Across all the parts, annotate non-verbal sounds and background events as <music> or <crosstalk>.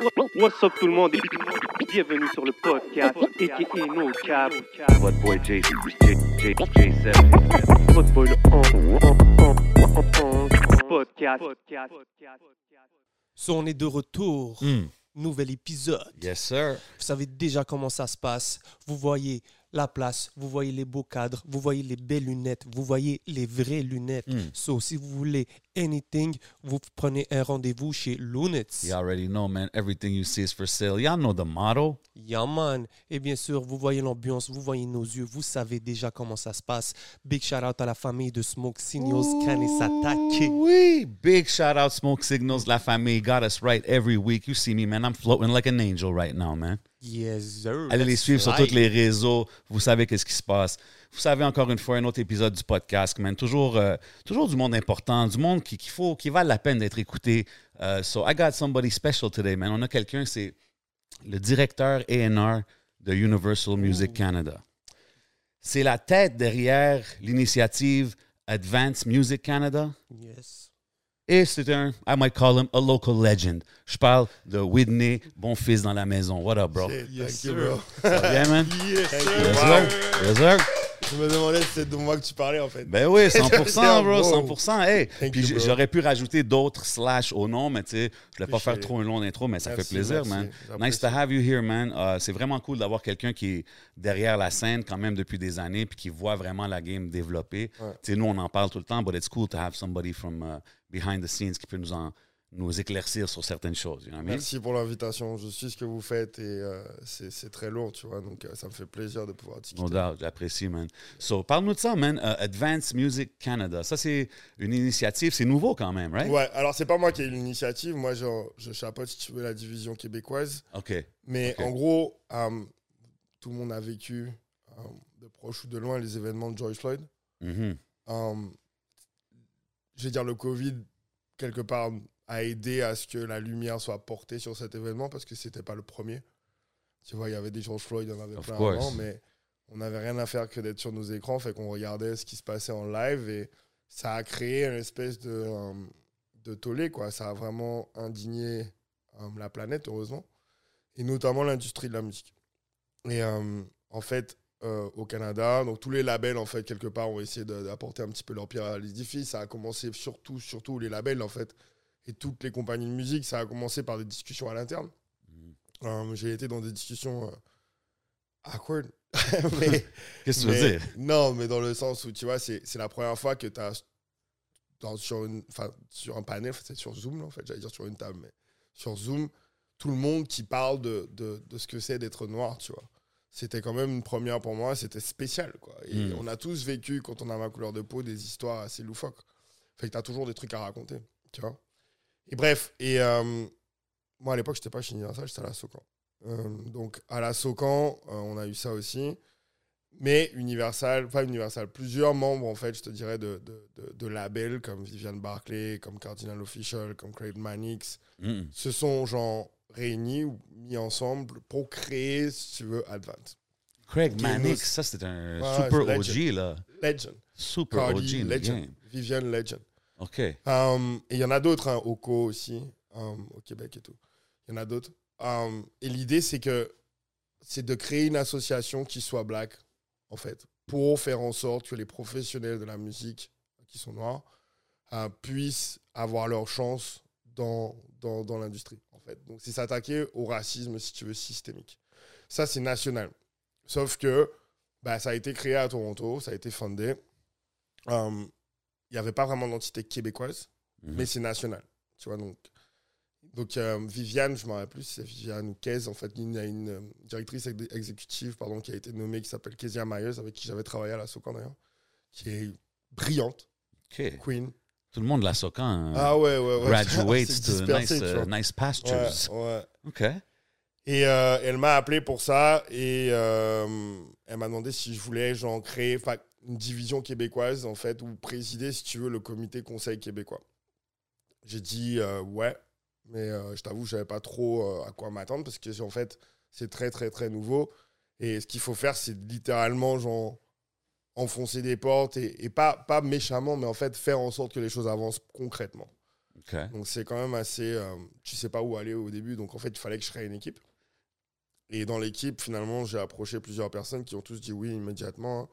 What's up tout le monde? Et bienvenue sur le podcast aka No Cap. What boy J, J, J, J7. Votre boy le podcast. So, on est de retour. Hmm. Nouvel épisode. Yes, sir. Vous savez déjà comment ça se passe. Vous voyez la place, vous voyez les beaux cadres, vous voyez les belles lunettes, vous voyez les vraies lunettes. Mm. So, si vous voulez anything, vous prenez un rendez-vous chez Lunets. You already know, man. Everything you see is for sale. Y'all know the motto. Yeah, man. Et bien sûr, vous voyez l'ambiance, vous voyez nos yeux, vous savez déjà comment ça se passe. Big shout out à la famille de Smoke Signals, Kanesatake. Oui. Big shout out Smoke Signals, La Famille. Got us right every week. You see me, man. I'm floating like an angel right now, man. Yes, sir. Allez les suivre sur fly. tous les réseaux. Vous savez qu'est-ce qui se passe. Vous savez encore une fois un autre épisode du podcast, man. Toujours, euh, toujours du monde important, du monde qui, qu'il faut, qui valent la peine d'être écouté. Euh, so I got somebody special today, man. On a quelqu'un, c'est le directeur A&R de Universal Music Canada. C'est la tête derrière l'initiative Advanced Music Canada. Yes. Et c'est un, I might call him a local legend. Je parle de Whitney, bon fils dans la maison. What up, bro? Yes, Thank you, sir. bro. Ça va bien, man? <laughs> Yes, sir. Yes, sir. Yes, sir. Je me demandais si c'était de moi que tu parlais, en fait. Ben oui, 100%, <laughs> bro, Wow. 100%. Hey, puis you, j'aurais pu rajouter d'autres slash au nom, mais tu sais, je voulais pas faire trop un long intro, mais ça Merci, fait plaisir, merci. man. J'apprécie. Nice to have you here, man. Uh, c'est vraiment cool d'avoir quelqu'un qui est derrière la scène quand même depuis des années, puis qui voit vraiment la game développer. Ouais. Tu sais, nous, on en parle tout le temps, but it's cool to have somebody from uh, behind the scenes qui peut nous en nous éclaircir sur certaines choses. You know what I mean? Merci pour l'invitation. Je suis ce que vous faites et euh, c'est très lourd, tu vois. Donc, euh, ça me fait plaisir de pouvoir discuter. No doubt, j'apprécie, man. So, parle-nous de ça, man. Uh, Advanced Music Canada. Ça, c'est une initiative, c'est nouveau quand même, right? Ouais, alors c'est pas moi qui ai l'initiative. Moi, genre, je chapeaute, si tu veux, la division québécoise. OK. Mais en gros, euh, tout le monde a vécu, de proche ou de loin, les événements de George Floyd. Mhm. Euh, je vais dire, le Covid, quelque part, a aidé à ce que la lumière soit portée sur cet événement parce que c'était pas le premier. Tu vois, il y avait des George Floyd, il y en avait Of plein course. avant, mais on n'avait rien à faire que d'être sur nos écrans, fait qu'on regardait ce qui se passait en live et ça a créé une espèce de, euh, de tollé, quoi. Ça a vraiment indigné euh, la planète, heureusement, et notamment l'industrie de la musique. Et euh, en fait, euh, au Canada. Donc tous les labels, en fait, quelque part, ont essayé d'apporter un petit peu leur pierre à l'édifice. Ça a commencé surtout, surtout les labels, en fait, et toutes les compagnies de musique. Ça a commencé par des discussions à l'interne. Euh, J'ai été dans des discussions euh, awkward. <laughs> mais, Qu'est-ce que tu veux dire? Non, mais dans le sens où, tu vois, c'est c'est la première fois que tu as dans, sur, une, sur un panel, c'est sur Zoom, là, en fait, j'allais dire sur une table, mais sur Zoom, tout le monde qui parle de, de, de ce que c'est d'être noir, tu vois. C'était quand même une première pour moi, c'était spécial, quoi. Et Mm. on a tous vécu, quand on a ma couleur de peau, des histoires assez loufoques. Fait que tu as toujours des trucs à raconter, tu vois. Et bref, et euh, moi à l'époque, j'étais pas chez Universal, j'étais à la Socan. Euh, donc à la Socan, euh, on a eu ça aussi. Mais Universal, pas Universal, plusieurs membres, en fait, je te dirais, de, de, de, de labels comme Viviane Barclay, comme Cardinal Official, comme Craig Mannix, Mhm. se sont genre réunis ou mis ensemble pour créer, si tu veux, Advance. Craig Mannix, ça c'est un Ouais, super OG là. Legend. Super Cardi, OG Legend. game. Viviane Legend. OK. Um, et il y en a d'autres, hein, Oko aussi, um, au Québec et tout. Il y en a d'autres. Um, et l'idée, c'est que c'est de créer une association qui soit black, en fait, pour faire en sorte que les professionnels de la musique qui sont noirs euh, puissent avoir leur chance dans, dans, dans l'industrie, en fait. Donc, c'est s'attaquer au racisme, si tu veux, systémique. Ça, c'est national. Sauf que bah, ça a été créé à Toronto, ça a été fondé. Il n'y avait pas vraiment d'entité québécoise, Mhm. mais c'est national. Tu vois, donc, donc euh, Viviane, je ne me rappelle plus si c'est Viviane ou Kez, en fait, il y a une euh, directrice ex- exécutive pardon, qui a été nommée, qui s'appelle Kezia Myers, avec qui j'avais travaillé à la Socan d'ailleurs, qui est brillante. Queen. Tout le monde de la Socan euh, Ah ouais, ouais, ouais. graduates <laughs> to nice, uh, nice pastures. Ouais, ouais. OK. Et euh, elle m'a appelé pour ça et euh, elle m'a demandé si je voulais genre créer une division québécoise en fait ou présider si tu veux le comité conseil québécois. J'ai dit euh, ouais, mais je t'avoue je savais pas trop à quoi m'attendre parce que en fait c'est très très très nouveau et ce qu'il faut faire c'est littéralement genre enfoncer des portes et, et pas pas méchamment mais en fait faire en sorte que les choses avancent concrètement. Donc c'est quand même assez. tu sais pas où aller au début. Donc en fait, il fallait que je crée une équipe. Et dans l'équipe, finalement, j'ai approché plusieurs personnes qui ont tous dit oui immédiatement.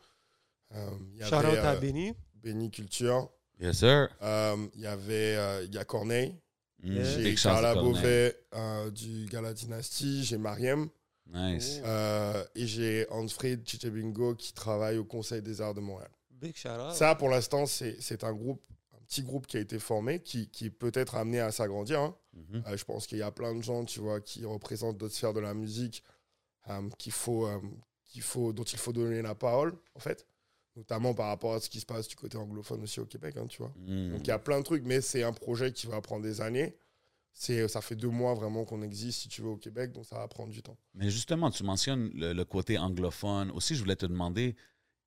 Euh, y Shout out avait à euh, Benny. Benny Culture. Yes, sir. Euh, Il y avait euh, il y a Corneille. Mm, Yeah. J'ai big shout out Carla. Beauvais euh, du Gala Dynasty. J'ai Mariem. Nice. euh, et j'ai Ansfried Chichebingo qui travaille au Conseil des Arts de Montréal. Big shout out. Ça, pour l'instant, c'est c'est un groupe, petit groupe qui a été formé, qui, qui peut être amené à s'agrandir. hein. Mhm. Euh, je pense qu'il y a plein de gens, tu vois, qui représentent d'autres sphères de la musique, euh, qu'il faut, euh, qu'il faut, dont il faut donner la parole, en fait. Notamment par rapport à ce qui se passe du côté anglophone aussi au Québec, hein, tu vois. Mm. Donc il y a plein de trucs, mais c'est un projet qui va prendre des années. C'est, ça fait deux mois vraiment qu'on existe, si tu veux, au Québec, donc ça va prendre du temps. Mais justement, tu mentionnes le, le côté anglophone. Aussi, je voulais te demander,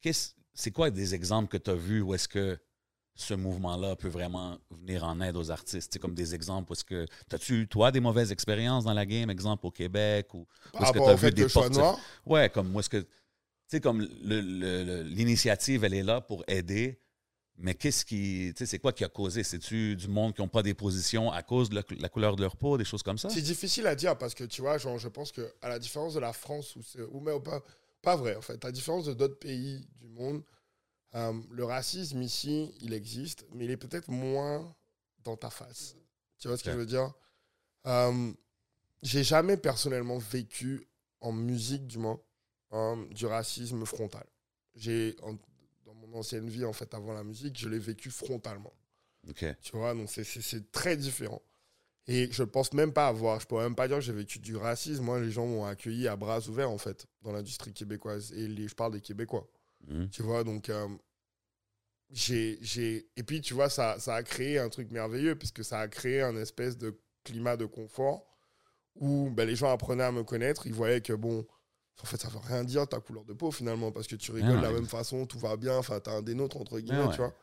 qu'est-ce- c'est quoi des exemples que tu as vus où est-ce que ce mouvement-là peut vraiment venir en aide aux artistes? C'est comme des exemples est-ce que... As-tu eu, toi, des mauvaises expériences dans la game, exemple au Québec? Ou, est-ce que rapport tu as vu que des portes... Ouais, comme où est-ce que... Tu sais, comme l'initiative, elle est là pour aider, mais qu'est-ce qui... Tu sais, c'est quoi qui a causé? C'est-tu du monde qui n'ont pas des positions à cause de la, la couleur de leur peau, des choses comme ça? C'est difficile à dire parce que tu vois, genre, je pense que à la différence de la France, c'est, ou même pas, pas vrai en fait, à la différence de d'autres pays du monde, euh, le racisme ici, il existe, mais il est peut-être moins dans ta face. Tu vois ce que je veux dire? Euh, J'ai jamais personnellement vécu en musique, du moins, euh, du racisme frontal. J'ai dans mon ancienne vie, en fait, avant la musique, je l'ai vécu frontalement. Tu vois, donc c'est très différent. Et je pense même pas avoir, je pourrais même pas dire que j'ai vécu du racisme. Moi, les gens m'ont accueilli à bras ouverts, en fait, dans l'industrie québécoise. Et les, je parle des Québécois. Mhm. Tu vois, donc, euh, j'ai. j'ai- Et puis, tu vois, ça, ça a créé un truc merveilleux, puisque ça a créé un espèce de climat de confort où ben, les gens apprenaient à me connaître. Ils voyaient que, bon, en fait, ça veut rien dire ta couleur de peau, finalement, parce que tu rigoles Ouais, de la même façon, tout va bien, enfin, t'as un des nôtres, entre guillemets, Ouais, tu vois.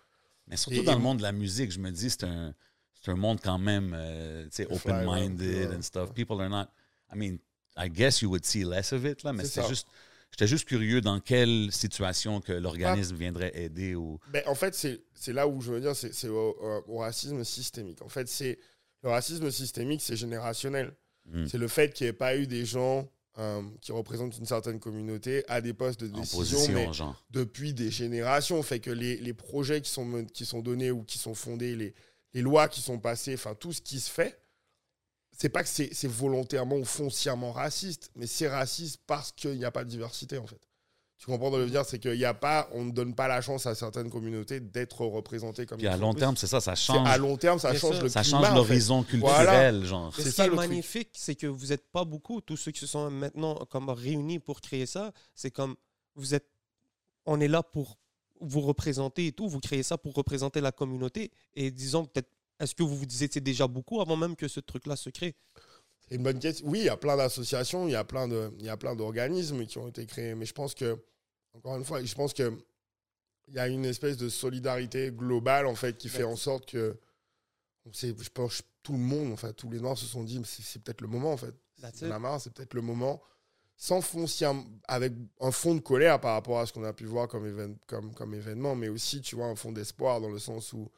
Mais surtout Et- dans et- le monde de la musique, je me dis, c'est un, c'est un monde quand même, euh, tu sais, open-minded ouais. and stuff. People are not. I mean, I guess you would see less of it, là, mais C'est juste. J'étais juste curieux dans quelle situation que l'organisme viendrait aider ou. Ben, en fait, c'est là où je veux dire, c'est au, racisme systémique. En fait, c'est le racisme systémique, c'est générationnel. Hmm. C'est le fait qu'il n'y ait pas eu des gens euh, qui représentent une certaine communauté à des postes de En décision, position, mais genre. depuis des générations. Fait que les, les projets qui sont, qui sont donnés ou qui sont fondés, les, les lois qui sont passées, enfin tout ce qui se fait, c'est pas que c'est volontairement ou foncièrement raciste, mais c'est raciste parce qu'il n'y a pas de diversité en fait. Tu comprends ce que je veux dire? C'est qu'il n'y a pas, on ne donne pas la chance à certaines communautés d'être représentées comme Puis à long terme, c'est ça, ça change. à long terme, ça Bien change sûr. le Ça climat, change en fait. l'horizon culturel, genre. Mais C'est ce ça, qui est le truc. magnifique, c'est que vous n'êtes pas beaucoup, tous ceux qui se sont maintenant comme réunis pour créer ça. C'est comme vous êtes, on est là pour vous représenter et tout. Vous créez ça pour représenter la communauté. Et disons peut-être, est-ce que vous vous c'est déjà beaucoup avant même que ce truc-là se crée? C'est une bonne question. Oui, il y a plein d'associations, il y a plein de, il y a plein d'organismes qui ont été créés, mais je pense que, encore une fois, je pense que il y a une espèce de solidarité globale en fait qui fait en sorte que, on sait, je pense, tout le monde, enfin tous les noirs se sont dit, c'est peut-être le moment en fait. La marre, c'est peut-être le moment, sans foncièrement, avec un fond de colère par rapport à ce qu'on a pu voir comme, comme événement, mais aussi, tu vois, un fond d'espoir dans le sens où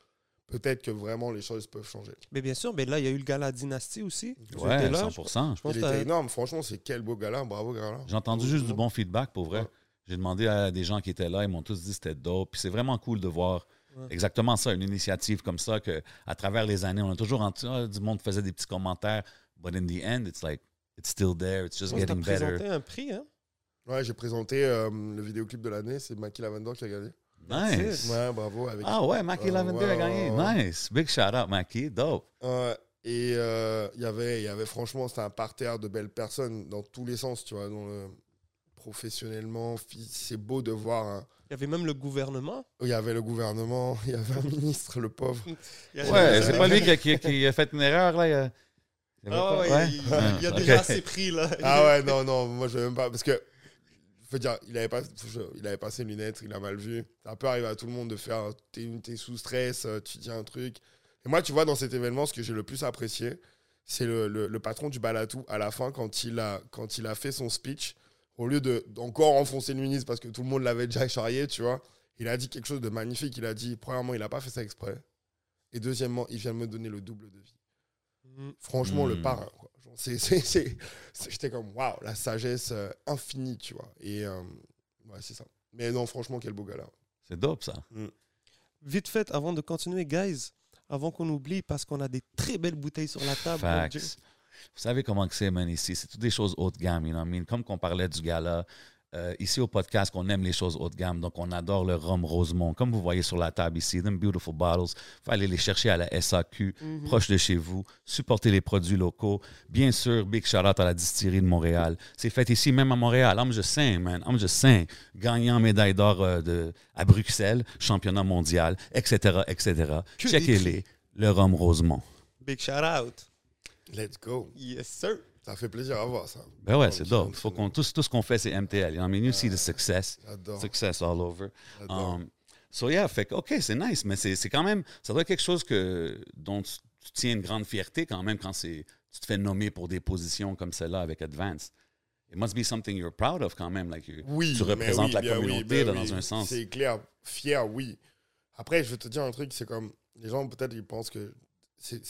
peut-être que vraiment les choses peuvent changer. Mais bien sûr, mais là, il y a eu le gala Dynasty aussi. Ouais, étiez là, 100%. Je pense Il était t'as- énorme, franchement, c'est quel beau gala, bravo gala. J'ai entendu juste du bon feedback pour vrai. Ouais. J'ai demandé à des gens qui étaient là, ils m'ont tous dit que c'était dope. Puis c'est vraiment cool de voir Ouais. exactement ça, une initiative comme ça, que à travers les années, on a toujours entendu, ah, du monde faisait des petits commentaires, but in the end, it's like, it's still there, it's just getting better. présenté un prix, hein? Ouais, j'ai présenté euh, le vidéoclip de l'année, c'est Maki Lavender qui a gagné. Nice. Ouais, bravo. Avec... Ah ouais, Mackie Lavender a gagné. ouais, ouais. Nice. Big shout out, Mackie. Dope. Et euh, il y avait, il y avait franchement, c'était un parterre de belles personnes dans tous les sens, tu vois. Dans le- professionnellement, c'est beau de voir. un- Il y avait même le gouvernement. Il y avait le gouvernement, <laughs> il y avait un ministre, le pauvre. <laughs> Ouais, c'est pas lui qui a, qui a- qui a fait une erreur, là. il a- il y Ah pas- ouais, ouais? il, il- il y a Ah, déjà ok. ses prix, là. Ah ouais, <laughs> non, non, moi je veux même pas. Parce que, dire, il avait, pas, il avait ses lunettes, il a mal vu. Ça peut arriver à tout le monde de faire. T'es sous stress, euh, tu dis un truc. Et moi, tu vois, dans cet événement, ce que j'ai le plus apprécié, c'est le, patron du Balatou, à la fin, quand il a, quand il a fait son speech, au lieu de- enfoncer le ministre parce que tout le monde l'avait déjà charrié, tu vois, il a dit quelque chose de magnifique. Il a dit, premièrement, il n'a pas fait ça exprès. Et deuxièmement, il vient me donner le double de vie. Franchement, le Mm. parrain. quoi. Genre, c'est- c'est- c'est- c'est- J'étais comme, waouh, la sagesse euh, infinie, tu vois. Et euh, ouais, c'est ça. Mais non, franchement, quel beau gars-là. C'est dope, ça. Vite fait, avant de continuer, guys, avant qu'on oublie, parce qu'on a des très belles bouteilles sur la table. Facts. Vous savez comment que c'est, man, ici. C'est toutes des choses haut de gamme, you know what I mean? Comme qu'on parlait du gala, euh, ici au podcast, on aime les choses haut de gamme, donc on adore le rhum Rosemont. Comme vous voyez sur la table ici, them beautiful bottles, faut aller les chercher à la SAQ, Mhm. proche de chez vous, supporter les produits locaux. Bien sûr, big shout out à la distillerie de Montréal. C'est fait ici, même à Montréal. I'm just saying, man. I'm just saying. Gagnant médaille d'or euh, de- à Bruxelles, championnat mondial, etc., etc. Checkez-les. Le rhum Rosemont. Big shout out. Let's go. Yes, sir. Ça fait plaisir à voir ça. Ben ouais, c'est dope. Faut qu'on, tout, tout ce qu'on fait, c'est MTL. I mean, you see the success. Success all over. Um, so yeah, fait que, OK, c'est nice, mais c'est, quand même, ça doit être quelque chose que, dont tu, tu tiens une grande fierté quand même quand c'est, tu te fais nommer pour des positions comme celle-là avec Advanced. It must be something you're proud of quand même. Like you- Oui, tu représentes oui, la oui, communauté là, dans un sens. C'est clair, fier, oui. Après, je vais te dire un truc, c'est comme les gens peut-être ils pensent que c'est,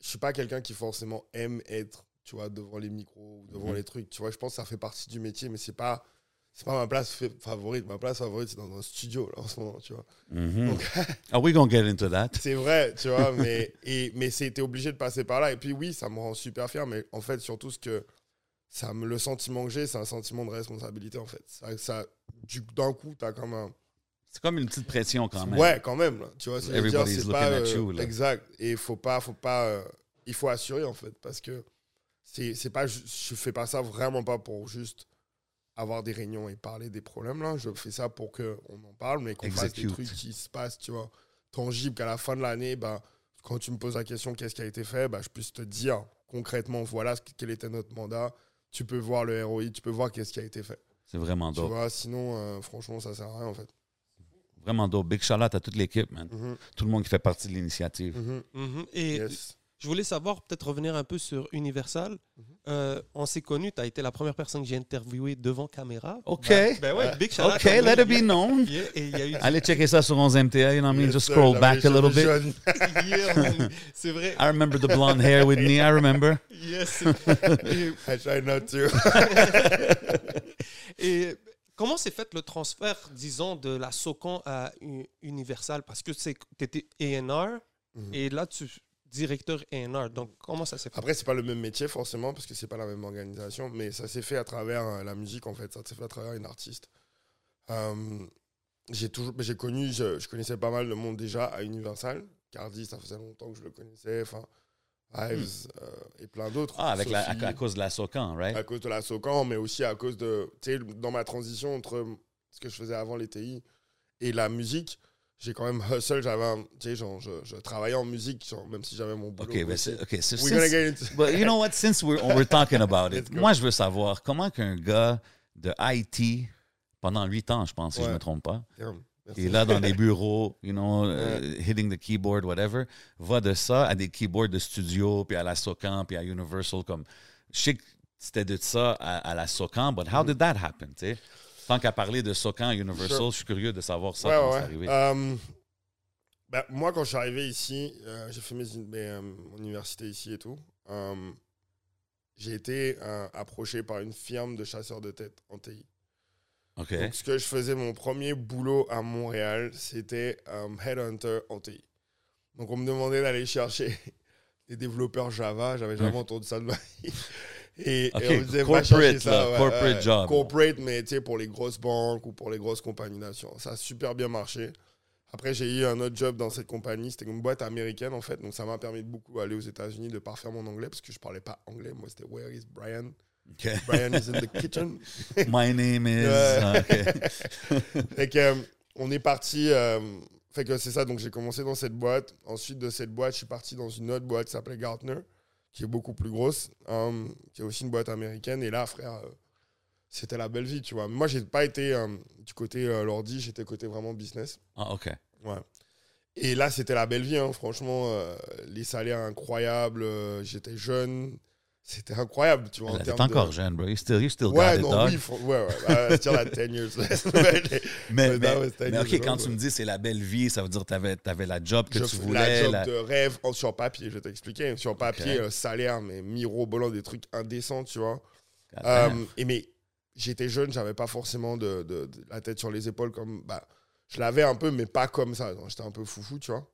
je suis pas quelqu'un qui forcément aime être, tu vois, devant les micros ou devant Mhm. les trucs. Tu vois, je pense que ça fait partie du métier, mais c'est pas, c'est pas ma place fa- favorite. Ma place favorite, c'est dans un studio là en ce moment, tu vois. Mhm. Donc, Are <laughs> we gonna get into that? c'est vrai, tu vois, <laughs> mais, et, mais c'était obligé de passer par là. Et puis oui, ça me rend super fier, mais en fait, surtout ce que ça me, le sentiment que j'ai, c'est un sentiment de responsabilité, en fait. Ça, ça, du- d'un coup, tu as comme un. C'est comme une petite pression quand même. Ouais, quand même, là. tu vois. c'est pas, euh, you. Exact. Et faut pas, faut pas, euh, il faut assurer, en fait, parce que c'est c'est pas, je fais pas ça vraiment pas pour juste avoir des réunions et parler des problèmes, là. Je fais ça pour qu'on en parle, mais qu'on fasse des trucs qui se passent, tu vois, tangibles, qu'à la fin de l'année, bah, quand tu me poses la question qu'est-ce qui a été fait, bah, je puisse te dire concrètement, voilà ce- quel était notre mandat. Tu peux voir le ROI, tu peux voir qu'est-ce qui a été fait. C'est vraiment Tu dope. vois, sinon, euh, franchement, ça sert à rien, en fait. Vraiment dope. Big shout out à toute l'équipe, man. Mhm, Tout le monde qui fait partie de l'initiative. mhm, Mhm. Et yes. Je voulais savoir, peut-être revenir un peu sur Universal. Mhm. Euh, on s'est connus, tu as été la première personne que j'ai interviewée devant caméra. OK. Ben, ben ouais, big shout out OK, let it be known. Yeah, et il y a eu Allez checker ça sur 11 MTA, you know what I mean? Yes, Just scroll back a little cheveux bit. <laughs> <laughs> Yeah. C'est vrai. I remember the blonde hair with me, I remember. Yes. <laughs> I try not to. Et comment s'est fait le transfert, disons, de la Socan à Universal? Parce que tu étais A&R Mhm. et là, tu directeur A&R. Donc, comment ça s'est fait? Après, c'est pas le même métier forcément parce que c'est pas la même organisation, mais ça s'est fait à travers euh, la musique en fait. Ça s'est fait à travers une artiste. Euh, j'ai toujours, mais j'ai connu, je, je connaissais pas mal de monde déjà à Universal. Cardi, ça faisait longtemps que je le connaissais. Enfin, Ives euh, et plein d'autres. Hmm. Ah, avec la, à, à cause de la Socan, right? à cause de la Socan, mais aussi à cause de, tu sais, dans ma transition entre ce que je faisais avant les TI et la musique, j'ai quand même hustle, j'avais, tu sais, je, je travaillais en musique, genre, même si j'avais mon boulot. OK, mais aussi. c'est- OK. so We're gonna since- get into- But you know what? Since we're, we're talking about it, moi, je veux savoir comment qu'un gars de IT, pendant huit ans, je pense, si je ne me trompe pas, Damn, est là dans des bureaux, you know, <laughs> uh, hitting the keyboard, whatever, va de ça à des keyboards de studio, puis à la Socan, puis à Universal. Comme, je sais que c'était de ça à, à la Socan, but how did that happen, tu sais? Tant qu'à parler de Socan à Universal, Sure. je suis curieux de savoir ça, Ouais, comment ouais. c'est arrivé. Euh, bah, moi, quand je suis arrivé ici, euh, j'ai fait mes, mes, euh, mon université ici et tout. j'ai été euh, approché par une firme de chasseurs de tête en TI. Donc, ce que je faisais, mon premier boulot à Montréal, c'était euh, Headhunter en TI. Donc, on me demandait d'aller chercher <laughs> des développeurs Java. J'avais jamais entendu ça de ma vie. Et, on va corporate, chercher ça. là, ouais, corporate ouais. job. Corporate, mais tu sais, pour les grosses banques ou pour les grosses compagnies d'assurance. Ça a super bien marché. Après, j'ai eu un autre job dans cette compagnie. C'était une boîte américaine, en fait. Donc, ça m'a permis de beaucoup aller aux États-Unis, de parfaire mon anglais, parce que je parlais pas anglais. Moi, c'était Where is Brian? Brian is in the kitchen. <laughs> My name is... Ah. <laughs> Fait que, euh, on est parti. euh, fait que c'est ça. Donc, j'ai commencé dans cette boîte. Ensuite de cette boîte, je suis parti dans une autre boîte qui s'appelait Gartner, qui est beaucoup plus grosse, euh, qui est aussi une boîte américaine. Et là, frère, euh, c'était la belle vie, tu vois. Moi, j'ai pas été euh, du côté euh, l'ordi, j'étais côté vraiment business. Ah, OK. Ouais. Et là, c'était la belle vie, hein. franchement. euh, les salaires incroyables. J'étais jeune. C'était incroyable, tu vois. en T'es termes encore de... jeune, bro. You still, you still Ouais, got it, non, dog. oui, faut- ouais, ouais. still at 10 years. <laughs> Mais, mais, mais years OK, quand tu me dis c'est la belle vie, ça veut dire que tu avais, la job que je tu voulais. la job la- de rêve en- sur papier, je vais t'expliquer. Sur papier, euh, salaire, mais mirobolant, des trucs indécents, tu vois. Euh, et mais j'étais jeune, j'avais pas forcément de, de- de la tête sur les épaules comme. Bah, je l'avais un peu, mais pas comme ça. J'étais un peu foufou, tu vois.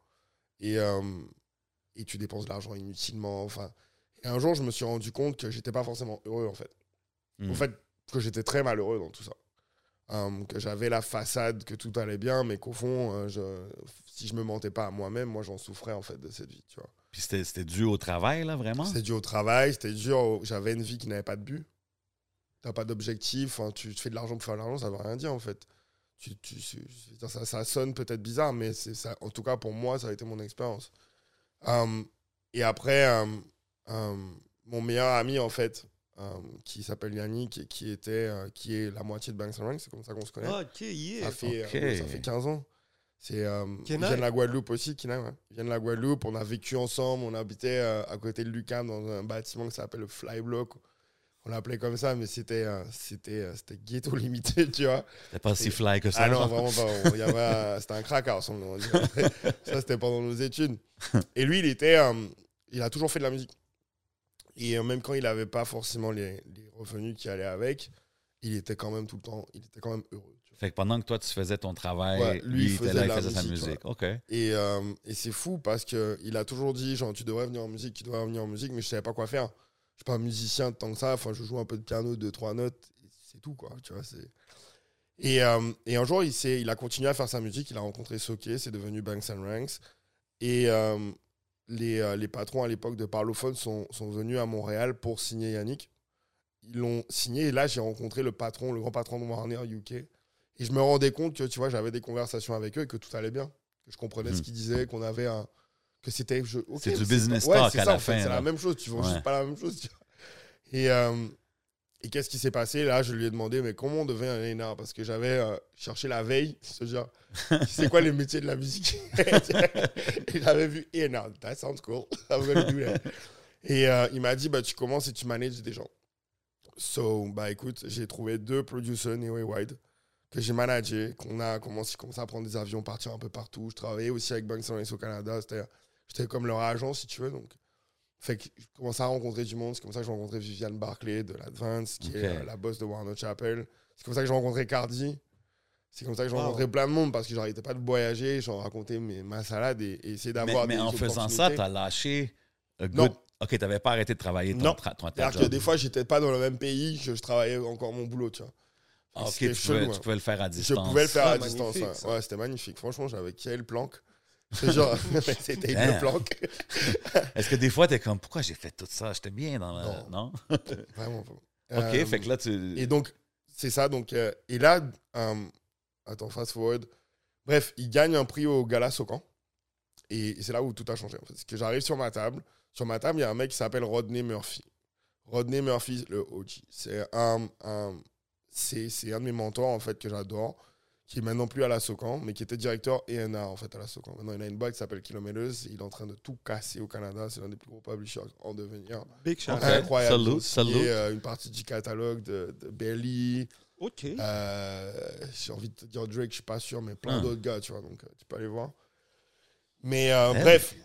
Et, euh, et tu dépenses de l'argent inutilement. Enfin. Et un jour, je me suis rendu compte que j'étais pas forcément heureux, en fait. Hmm. En fait, que j'étais très malheureux dans tout ça. Euh, que j'avais la façade, que tout allait bien, mais qu'au fond, euh, je- si je me mentais pas à moi-même, moi, j'en souffrais, en fait, de cette vie, tu vois. Puis c'était dû au travail, là, vraiment? C'était dû au travail, c'était dur. au- J'avais une vie qui n'avait pas de but. T'as pas d'objectif. hein, tu fais de l'argent pour faire de l'argent, ça veut rien dire en fait. Tu, ça, ça sonne peut-être bizarre, mais ça. En tout cas, pour moi, ça a été mon expérience. Hum, et après, hum, hum, mon meilleur ami en fait, hum, qui s'appelle Yannick, et qui était, euh, qui est la moitié de Banks and Ranks, c'est comme ça qu'on se connaît. Ah, ok, yeah. Ça fait, Ok. euh, ça fait 15 ans. C'est, euh, vient de la Guadeloupe aussi, Kenai, ouais. Il vient de la Guadeloupe. On a vécu ensemble. On habitait euh, à côté de Lucam dans un bâtiment qui s'appelle le Flyblock. On l'appelait comme ça, mais c'était, euh, c'était, euh, c'était ghetto <laughs> limité, tu vois. C'était pas si fly que ça. Ah non, vraiment pas. Il y avait, euh, c'était un crack house, on-. <laughs> Ça, c'était pendant nos études. Et lui, il était, euh, il a toujours fait de la musique. Et euh, même quand il n'avait pas forcément les, les revenus qui allaient avec, il était quand même tout le temps, il était quand même heureux. tu vois. Fait que pendant que toi, tu faisais ton travail, Ouais, lui, lui, il il était faisait là, il faisait sa musique, musique. OK. Et, euh, et c'est fou parce qu'il a toujours dit, genre, tu devrais venir en musique, tu devrais venir en musique, mais je savais pas quoi faire. Je suis pas un musicien tant que ça, enfin, je joue un peu de piano, deux, trois notes, c'est tout, quoi, tu vois, c'est... Et, euh, et un jour, il, il a continué à faire sa musique, il a rencontré Soké, c'est devenu Banks and Ranks. Et euh, les, euh, les patrons à l'époque de Parlophone sont, sont venus à Montréal pour signer Yannick. Ils l'ont signé, et là, j'ai rencontré le patron, le grand patron de Warner UK. Et je me rendais compte que, tu vois, j'avais des conversations avec eux et que tout allait bien. Que je comprenais ce Mhm. qu'ils disaient, qu'on avait un. Que c'était. C'est du business pas- ouais, talk c'est à ça, la en fait, C'est la même chose, tu Ouais. juste pas la même chose. tu vois. Et, euh, et qu'est-ce qui s'est passé? Là, je lui ai demandé, mais comment on devient un A&R Parce que j'avais euh, cherché la veille, ce genre, c'est quoi les métiers de la musique? <laughs> Et j'avais vu A&R, that sounds cool, <laughs> I'm gonna do that? Et euh, il m'a dit, bah, tu commences et tu manages des gens. So, bah écoute, j'ai trouvé deux producers, et Wide, que j'ai managé, qu'on a commencé, à prendre des avions, partir un peu partout. Je travaillais aussi avec Banks Ranks au Canada, c'était- comme leur agent, si tu veux. Donc, fait que je commençais à rencontrer du monde. C'est comme ça que j'ai rencontré Viviane Barclay de l'Advance, qui est euh, la boss de Warner Chapel. C'est comme ça que j'ai rencontré Cardi. C'est comme ça que j'ai Wow. rencontré plein de monde parce que j'arrêtais pas de voyager, j'en racontais mes, ma salade et, et essayer d'avoir mais des en faisant ça, opportunités. tu as lâché a Non. OK, tu n'avais pas arrêté de travailler ton, Non. tra- ton que des fois, j'étais pas dans le même pays, que je travaillais encore mon boulot, tu vois. Ah, OK, tu pouvais, chelou, tu hein. pouvais le faire à Je distance. pouvais le faire à Ah, distance. magnifique, ouais. c'était magnifique. Franchement, j'avais Kiel Planck. C'est genre, <laughs> <laughs> c'était une planque. <laughs> Est-ce que des fois, tu es comme, pourquoi j'ai fait tout ça? J'étais bien dans la... Non? Vraiment pas. OK, Euh, fait que là, tu... Et donc, c'est ça. Donc, euh, et là, euh, attends, fast forward. Bref, il gagne un prix au Gala Socan. Et, et c'est là où tout a changé. En fait. C'est que j'arrive sur ma table. Sur ma table, il y a un mec qui s'appelle Rodney Murphy. Rodney Murphy, le OG. C'est un, un- c'est, c'est un de mes mentors, en fait, que j'adore, qui est maintenant plus à la Socan, mais qui était directeur ENA, en fait, à la Socan. Maintenant, il a une boîte qui s'appelle Kilometers. Il est en train de tout casser au Canada. C'est l'un des plus gros publishers en devenir. Big shout. Incroyable. Salut, salut. euh, une partie du catalogue de, de Belly, Ok. euh, J'ai envie de te dire Drake, je suis pas sûr, mais plein Ah. d'autres gars, tu vois, donc euh, tu peux aller voir. Mais euh, bref,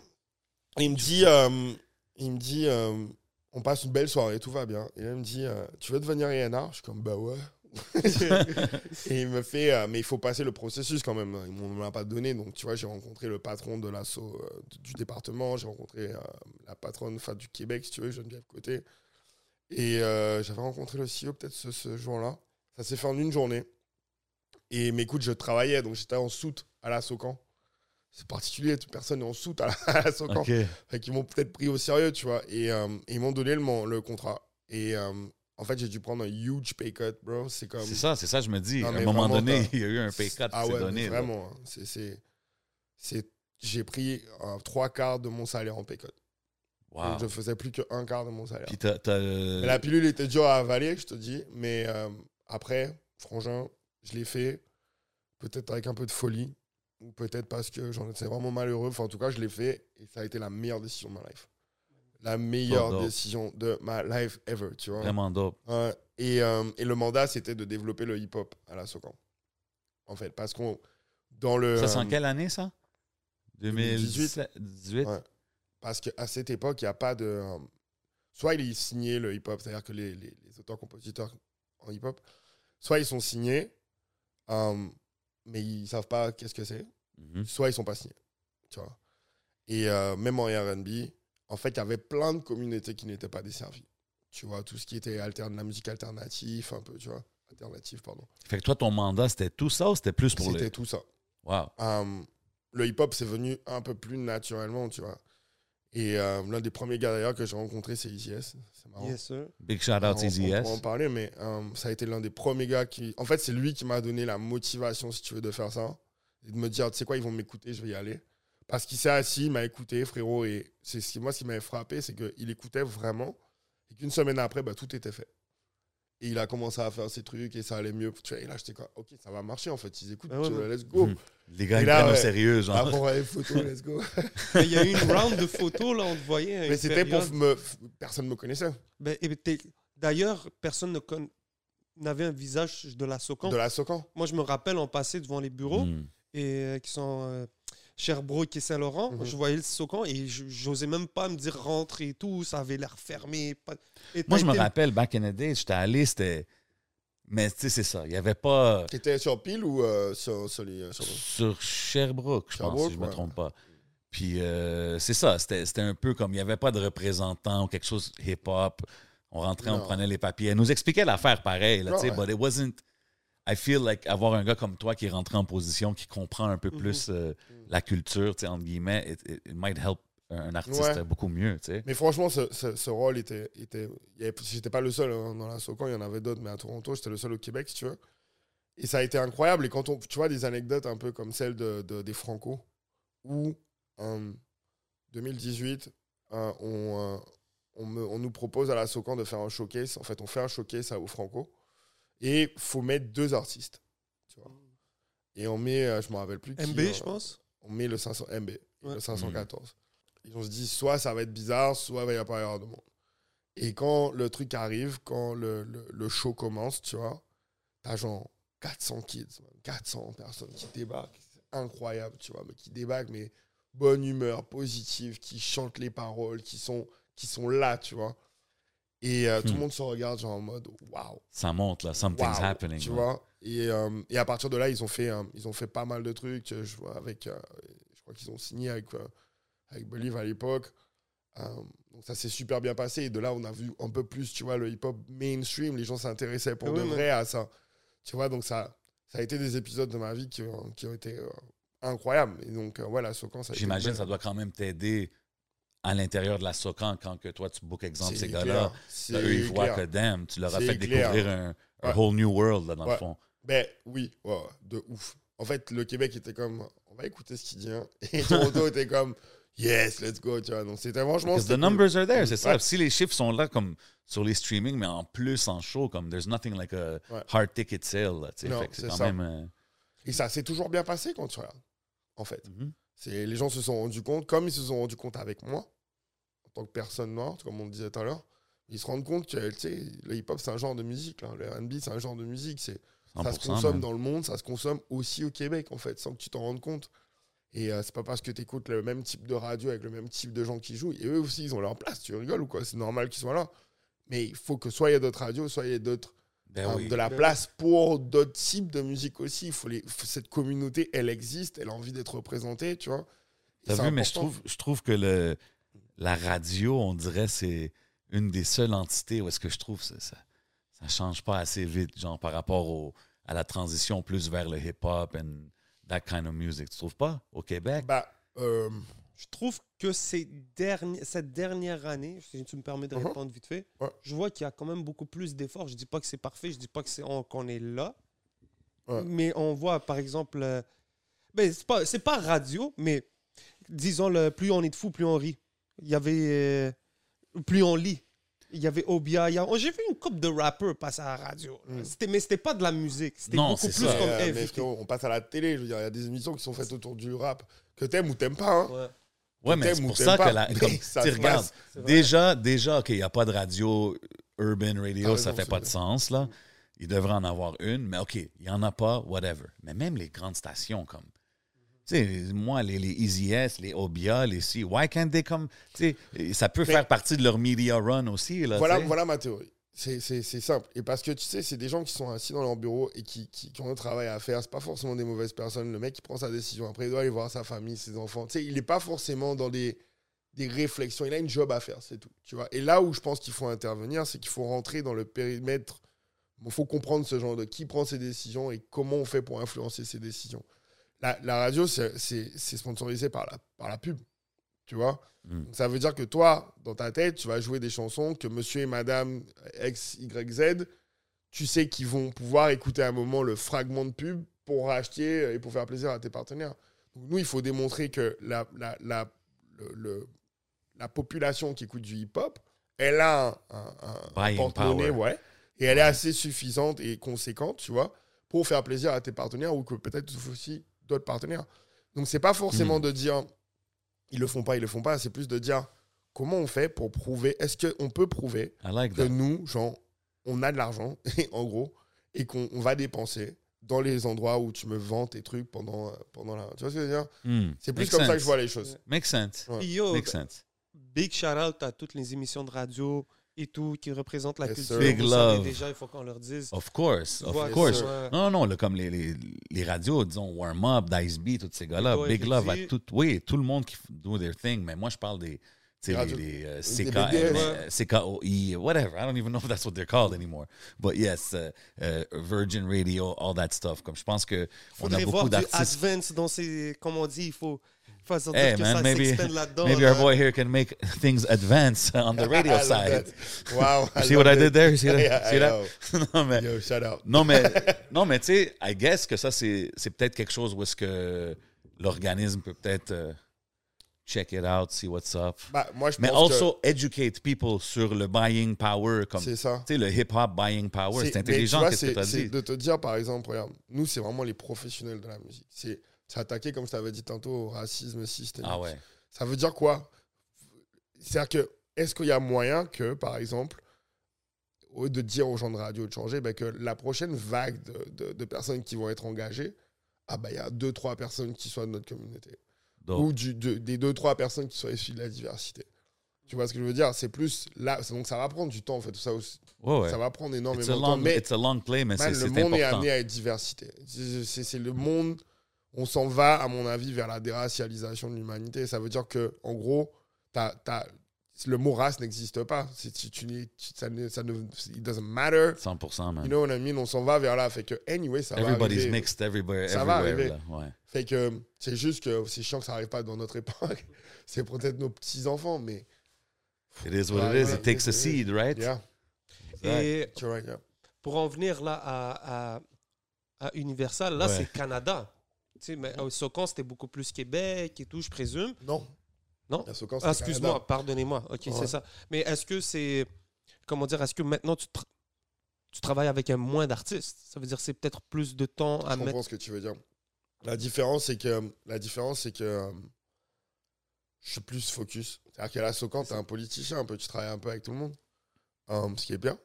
il me dit, euh, il me dit, euh, on passe une belle soirée, tout va bien. Et là, il me dit, euh, tu veux devenir INR Je suis comme, bah ouais. <laughs> et il me fait, euh, mais il faut passer le processus quand même. Ils m'en ont pas donné, donc tu vois, j'ai rencontré le patron de l'assaut euh, du département, j'ai rencontré euh, la patronne du Québec, si tu veux, Geneviève Côté. Et j'avais rencontré le CEO peut-être ce, ce jour-là. Ça s'est fait en une journée. Et mais écoute, je travaillais, donc j'étais en soute à la Socan. C'est particulier, toute personne est en soute à la, <laughs> à la Socan. OK. Fait qu'ils m'ont peut-être pris au sérieux, tu vois. Et ils m'ont donné le, contrat. Et euh, en fait, j'ai dû prendre un huge pay cut, bro. C'est comme. C'est ça, c'est ça, je me dis. Non, à un moment donné, <laughs> il y a eu un pay cut qui Ah s'est ouais, donné. vraiment. hein. C'est, j'ai pris euh, trois quarts de mon salaire en pay cut. Wow. Donc, je faisais plus qu'un quart de mon salaire. Puis Mais la pilule était dure à avaler, je te dis. Mais euh, après, frangin, je l'ai fait. Peut-être avec un peu de folie. Ou peut-être parce que j'en étais vraiment malheureux. Enfin, en tout cas, je l'ai fait. Et ça a été la meilleure décision de ma life. La meilleure décision de ma life ever, tu vois. Vraiment dope. Et, euh, et le mandat, c'était de développer le hip-hop à la Socan. En fait, parce qu'on. Dans le. Ça, c'est en euh, quelle année, ça? 2018. 18? Ouais. Parce qu'à cette époque, il n'y a pas de. euh, soit il est signé le hip-hop, c'est-à-dire que les, les- les auteurs-compositeurs en hip-hop, soit ils sont signés, euh, mais ils ne savent pas qu'est-ce que c'est, Mhm. soit ils sont pas signés. Tu vois. Et euh, même en RB, en fait, il y avait plein de communautés qui n'étaient pas desservies. Tu vois, tout ce qui était alterne, la musique alternative, un peu, tu vois. Alternative, pardon. Fait que toi, ton mandat, c'était tout ça ou c'était plus pour C'était tout ça. Wow. Euh, le hip-hop, c'est venu un peu plus naturellement, tu vois. Et euh, l'un des premiers gars d'ailleurs que j'ai rencontré, c'est Easy S. C'est marrant. Yes, sir. Big shout out on, Easy on pourra en parler, mais euh, ça a été l'un des premiers gars qui. En fait, c'est lui qui m'a donné la motivation, si tu veux, de faire ça. Et de me dire, tu sais quoi, ils vont m'écouter, je vais y aller. Parce qu'il s'est assis, il m'a écouté, frérot. Et c'est ce qui, moi, ce qui m'avait frappé, c'est qu'il écoutait vraiment. Et qu'une semaine après, bah, tout était fait. Et il a commencé à faire ses trucs et ça allait mieux. Tu vois, et là, j'étais quoi, ok, ça va marcher en fait. Ils écoutent, Ah ouais, tu vois, ouais. let's go. Mhm. Les gars, ils prennent au ouais. sérieux, genre. Ah, bon, ouais, photo, <laughs> let's go. Mais Il y a eu une round de photos, là, on te voyait. Mais c'était pour me. Personne ne me connaissait. Ben, D'ailleurs, personne ne conna- n'avait un visage de la Socan. De la Socan. Moi, je me rappelle, on passait devant les bureaux Mhm. et euh, qui sont euh, Sherbrooke et Saint-Laurent. Mhm. Je voyais le Socan et je- j'osais même pas me dire rentre et tout. Ça avait l'air fermé. pas- Moi, je me rappelle, back in the day, j'étais allé, c'était. Mais tu sais, c'est ça. Il n'y avait pas. Qui était sur pile ou euh, sur, sur les. sur- Sur Sherbrooke, je pense, si je ne me trompe pas. Puis euh, c'est ça, c'était un peu comme il n'y avait pas de représentant ou quelque chose hip-hop. On rentrait, on prenait les papiers. Elle nous expliquait l'affaire pareil, là, tu sais, ouais. but it wasn't. I feel like avoir un gars comme toi qui est rentré en position, qui comprend un peu Mhm. plus euh, la culture, tu sais, entre guillemets, it, it- it might help un artiste Ouais. beaucoup mieux, tu sais. Mais franchement, ce, ce- ce rôle était. était J'étais pas le seul hein, dans la Socan, il y en avait d'autres, mais à Toronto, j'étais le seul au Québec, si tu veux. Et ça a été incroyable. Et quand on. Tu vois, des anecdotes un peu comme celle de, de- des Franco, où en 2018, euh, on, euh, on, me- on nous propose à la Socan de faire un showcase. En fait, on fait un showcase à- au Franco. Et faut mettre deux artistes. Tu vois. Et on met, euh, je me rappelle plus qui. MB, euh, je pense. On met le 500 MB, Ouais. le 514. Et on se dit, soit ça va être bizarre, soit il va y pas y avoir de monde. Et quand le truc arrive, quand le, le, le show commence, tu vois, t'as genre 400 kids, man, 400 personnes qui débarquent. C'est incroyable, tu vois, mais qui débarquent, mais bonne humeur, positive, qui chantent les paroles, qui sont, qui sont là, tu vois. Et euh, tout Hmm. le monde se regarde genre en mode, waouh. Ça monte, là, something's Wow, happening. Tu là. vois? Et, euh, et à partir de là, ils ont fait, euh, ils ont fait pas mal de trucs. Je vois avec, euh, je crois qu'ils ont signé avec, euh, avec Believe à l'époque. Euh, donc ça s'est super bien passé. Et de là, on a vu un peu plus, tu vois, le hip-hop mainstream. Les gens s'intéressaient pour Ah de oui, vrai à ça. Tu vois, donc ça, ça a été des épisodes de ma vie qui, ont- qui ont été euh, incroyables. Et donc, euh, voilà, Socan, J'imagine ça doit quand même t'aider à l'intérieur de la Socan quand que toi, tu book exemple ces gars-là. eux, ils voient que damn, tu leur as fait clair. découvrir un, un Ouais. whole new world, là, dans le fond. Ben oui, ouais, de ouf. En fait, le Québec était comme, on va écouter ce qu'il dit. hein. <laughs> Et Toronto était comme, yes, let's go, tu vois. Donc c'était franchement. Because the cool. numbers are there, c'est ça. Si les chiffres sont là comme sur les streaming, mais en plus en show, comme there's nothing like a hard ticket sale. Tu sais. C'est quand ça. même. euh, Et ça s'est toujours bien passé quand tu regardes, en fait. C'est Les gens se sont rendus compte, comme ils se sont rendus compte avec moi, tant que personne noire, comme on le disait tout à l'heure, ils se rendent compte que le hip-hop, c'est un genre de musique. Là. Le RB, c'est un genre de musique. C'est, ça se 100%, consomme dans le monde, ça se consomme aussi au Québec, en fait, sans que tu t'en rendes compte. Et euh, c'est pas parce que tu écoutes le même type de radio avec le même type de gens qui jouent. Et eux aussi, ils ont leur place. Tu rigoles ou quoi C'est normal qu'ils soient là. Mais il faut que soit il y ait d'autres radios, soit il y ait d'autres Ben euh, oui. de la Ben place pour d'autres types de musique aussi. Il faut les, cette communauté, elle existe, elle a envie d'être représentée, tu vois. T'as vu, mais je trouve, je trouve que le, la radio, on dirait, c'est une des seules entités où est-ce que je trouve ça, ça, ça change pas assez vite, genre par rapport au, à la transition plus vers le hip-hop and that kind of music. Tu trouves pas? Au Québec? Bah, euh, Je trouve que ces cette dernière année, si tu me permets de Mhm. répondre vite fait, Ouais. je vois qu'il y a quand même beaucoup plus d'efforts. Je dis pas que c'est parfait, je dis pas que c'est on- qu'on est là, Ouais. mais on voit par exemple, euh, ben c'est pas c'est pas radio, mais disons le plus on est de fou, plus on rit. Il y avait euh, plus on lit. Il y avait Obia. il y a- oh, J'ai vu une couple de rappeurs passer à la radio. Mm. C'était, mais c'était pas de la musique. C'était Non, beaucoup c'est plus ça. comme euh, mais frérot, on passe à la télé, je veux dire, il y a des émissions qui sont faites autour du rap, que t'aimes ou t'aimes pas. hein. Ouais. Ouais, mais c'est ou pour ça pas, que la. <laughs> comme- ça regardes, déjà, déjà, OK, il n'y a pas de radio, urban radio, ça raison, fait pas de sens, là. Il devrait en avoir une, mais OK, il n'y en a pas, whatever. Mais même les grandes stations, comme. Sais, moi, les, les Easy S, les Obia, les C, why can't they come? Tu sais, ça peut Mais- faire partie de leur media run aussi, là. Voilà, voilà ma théorie. C'est- simple. Et parce que tu sais, c'est des gens qui sont assis dans leur bureau et qui, qui, qui ont un travail à faire. C'est pas forcément des mauvaises personnes. Le mec, il prend sa décision. Après, il doit aller voir sa famille, ses enfants. Tu sais, il n'est pas forcément dans des, des réflexions. Il a une job à faire, c'est tout. Tu vois. Et là où je pense qu'il faut intervenir, c'est qu'il faut rentrer dans le périmètre. Il faut comprendre ce genre de qui prend ses décisions et comment on fait pour influencer ses décisions. La, la radio, c'est sponsorisé par la, par la pub. Tu vois Mm. donc, Ça veut dire que toi, dans ta tête, tu vas jouer des chansons que monsieur et madame X, Y, Z, tu sais qu'ils vont pouvoir écouter à un moment le fragment de pub pour racheter et pour faire plaisir à tes partenaires. Donc, nous, il faut démontrer que la, la, la, le- le- la population qui écoute du hip-hop, elle a un, un- un porte-monnaie, ouais, et elle est assez suffisante et conséquente, tu vois, pour faire plaisir à tes partenaires ou que peut-être aussi d'autres partenaires. Donc, c'est pas forcément Mm. de dire ils le font pas, ils le font pas, c'est plus de dire comment on fait pour prouver, est-ce qu'on peut prouver like que that. nous, genre, on a de l'argent, <laughs> en gros, et qu'on on va dépenser dans les endroits où tu me vends tes trucs pendant, euh, pendant la. Tu vois ce que je veux dire? Hmm. C'est plus comme ça que sense. je vois les choses. Makes sense. Ouais. Yo, sense. big shout out à toutes les émissions de radio et tout qui représentent la Yes, culture. sir. Big Vous savez love. déjà, il faut qu'on leur dise. Of course, of course. ouais. Non, non, là, comme les, les, les radios, disons, Warm Up, Dice B, tous ces gars-là, Big Love, à tout, oui, tout le monde qui do their thing, mais moi, je parle des, tu sais, Les les, CK, CKOE, whatever. I don't even know if that's what they're called anymore. But yes, uh, uh, Virgin Radio, all that stuff. Comme je pense que on a faudrait voir beaucoup d'artistes. advance dans ces. Comme on dit, il faut sortir Hey, que man, ça maybe- là-dedans. Maybe our boy here can make things advance on the <laughs> radio I side. Wow. You see what I did there? You see that? <laughs> Yeah, see that? yo. <laughs> non, mais, Yo, shout out. Non, mais, non, mais tu sais, I guess que ça, c'est c'est peut-être quelque chose où est-ce que l'organisme peut peut-être euh, check it out, see what's up. Bah, moi, je Mais pense also educate people sur le buying power, que comme, tu c'est ça. sais, le hip-hop buying power. C'est mais intelligent, tu qu'est-ce que c'est- tu as c'est dit. de te dire, par exemple, regarde, nous, c'est vraiment les professionnels de la musique. C'est s'attaquer, comme je t'avais dit tantôt, au racisme systémique. Ah ouais. Ça veut dire quoi? C'est-à-dire que, est-ce qu'il y a moyen que, par exemple, au lieu de dire aux gens de radio de changer, ben, que la prochaine vague de, de- de personnes qui vont être engagées, ah ben, il y a deux, trois personnes qui soient de notre communauté. Donc, Ou du, de- des deux, trois personnes qui soient issues de la diversité. Tu vois ce que je veux dire? C'est plus là. c'est- Donc, ça va prendre du temps, en fait. Tout ça, aussi. ouais, ouais. ça va prendre énormément de temps. long, Mais it's a long play, mais Man, c'est le c'est monde est important. amené à être diversité. C'est- C'est c'est le monde, on s'en va, à mon avis, vers la déracialisation de l'humanité. Ça veut dire que, en gros, t'as- t'as- le mot race n'existe pas. Tu, tu ça ne, ça ne, it doesn't matter. 100%, man. You know what I mean? On s'en va vers là. Fait que, anyway, ça va Everybody's arriver. mixed everywhere. Ça va everywhere, arriver. là, ouais. Fait que, c'est juste que c'est chiant que ça n'arrive pas dans notre époque. <laughs> c'est peut-être nos petits-enfants, mais... It is what it is. It takes a seed, right? Yeah, Et right, yeah. pour en venir là à, à, à Universal, là, Ouais. c'est Canada. Tu sais, mais au Socan, c'était beaucoup plus Québec et tout, je présume. Non. Non? Socan, Ah, Canada. excuse-moi, pardonnez-moi. Ok, Ouais. c'est ça. Mais est-ce que c'est. Comment dire Est-ce que maintenant tu, tra- tu travailles avec un moins d'artistes? Ça veut dire que c'est peut-être plus de temps à Je mettre. comprends ce que tu veux dire. La différence, c'est que, la différence, c'est que euh, je suis plus focus. C'est-à-dire qu'à la Socan, tu es un politicien un peu, tu travailles un peu avec tout le monde. Euh, ce qui est bien.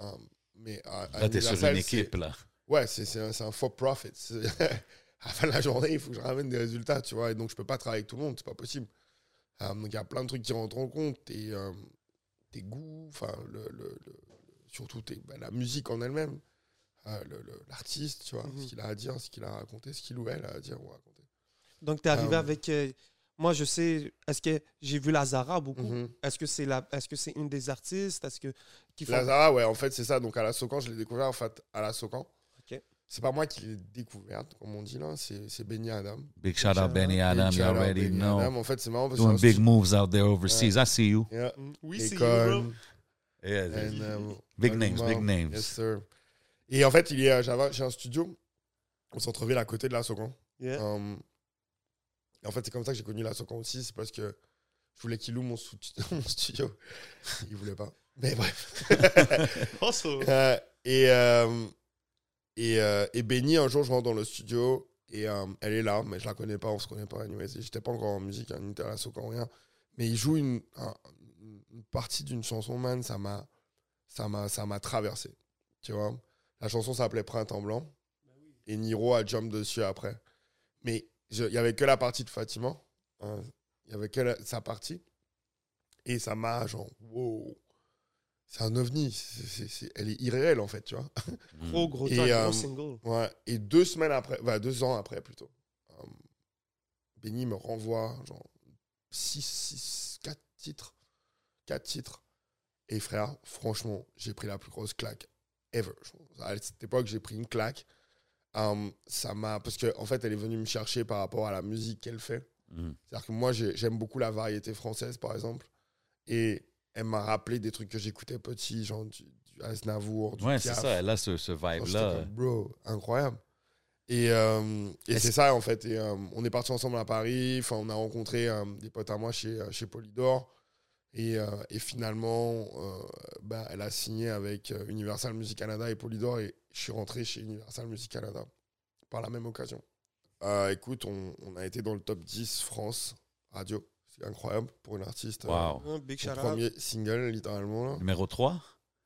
Euh, mais à, à Là, t'es sur une équipe, là. Ouais, c'est c'est un, un for profit. C'est- <laughs> à la fin de la journée, il faut que je ramène des résultats, tu vois. Et donc, je peux pas travailler avec tout le monde, c'est pas possible. Euh, donc, il y a plein de trucs qui rentrent en compte. Tes, euh, tes goûts, enfin, le, le- le- surtout tes- bah, la musique en elle-même. Euh, L'artiste, tu vois, Mhm. ce qu'il a à dire, ce qu'il a raconté, ce qu'il ou elle a à dire ou raconter. Donc, tu es arrivé Euh, avec. moi, je sais. Est-ce que j'ai vu Lazara beaucoup? Mhm. Est-ce que c'est la... est-ce que c'est une des artistes? Est-ce que qui font... Lazara, ouais, en fait, c'est ça. Donc, à la Socan, je l'ai découvert en fait, à la Socan. C'est pas moi qui l'ai découverte, comme on dit là, c'est Benny Adam. Big shout out Benny Adam, you already Benny know. Adam. En fait, c'est marrant parce que Doing big moves out there overseas. I see you. Yeah. Mm. Oui, c'est Akon, Yeah, and, um, big names, big names. Yes, sir. Et en fait, il y a- j'avais- j'ai un studio au centre-ville à côté de la Socan. Yeah. Um, et en fait, c'est comme ça que j'ai connu la Socan aussi. C'est parce que je voulais qu'il loue mon <laughs> studio. Il voulait pas. Mais bref. <laughs> Also. Euh, et, euh, et, euh, et Benny, un jour, je rentre dans le studio Et euh, elle est là, mais je la connais pas, on se connaît pas. Anyways. Et J'étais pas encore en musique, un interlasso quand rien. Mais il joue une, un- une partie d'une chanson, man, ça m'a, ça m'a, ça m'a traversé. Tu vois La chanson s'appelait Printemps Blanc. Et Niro a jump dessus après. Mais il y avait que la partie de Fatima. hein. Il y avait que sa partie. Et ça m'a, genre, wow. C'est un ovni. Elle est irréelle, en fait, tu vois. <laughs> Gros, gros Et, euh, gros single. Ouais. Et deux semaines après, enfin deux ans après plutôt, euh, Benny me renvoie genre 6, 6, 4 titres. 4 titres. Et frère, franchement, j'ai pris la plus grosse claque ever. À cette époque, j'ai pris une claque. Euh, ça m'a parce que en fait, elle est venue me chercher par rapport à la musique qu'elle fait. Mhm. C'est-à-dire que moi, j'ai- j'aime beaucoup la variété française, par exemple. Et elle m'a rappelé des trucs que j'écoutais petit, genre du, du Aznavour, du Ouais, c'est ça. Elle a ce, ce vibe-là. bro, incroyable. Et, euh, et c'est ça, en fait. Et, euh, on est partis ensemble à Paris. Enfin, on a rencontré euh, des potes à moi chez, chez Polydor. Et, euh, et finalement, euh, bah, elle a signé avec Universal Music Canada et Polydor. Et je suis rentré chez Universal Music Canada par la même occasion. Euh, écoute, on, on a été dans le top 10 France radio. Incroyable pour une artiste. euh, Wow. Un big son shout out. premier single, littéralement. là. Numéro 3?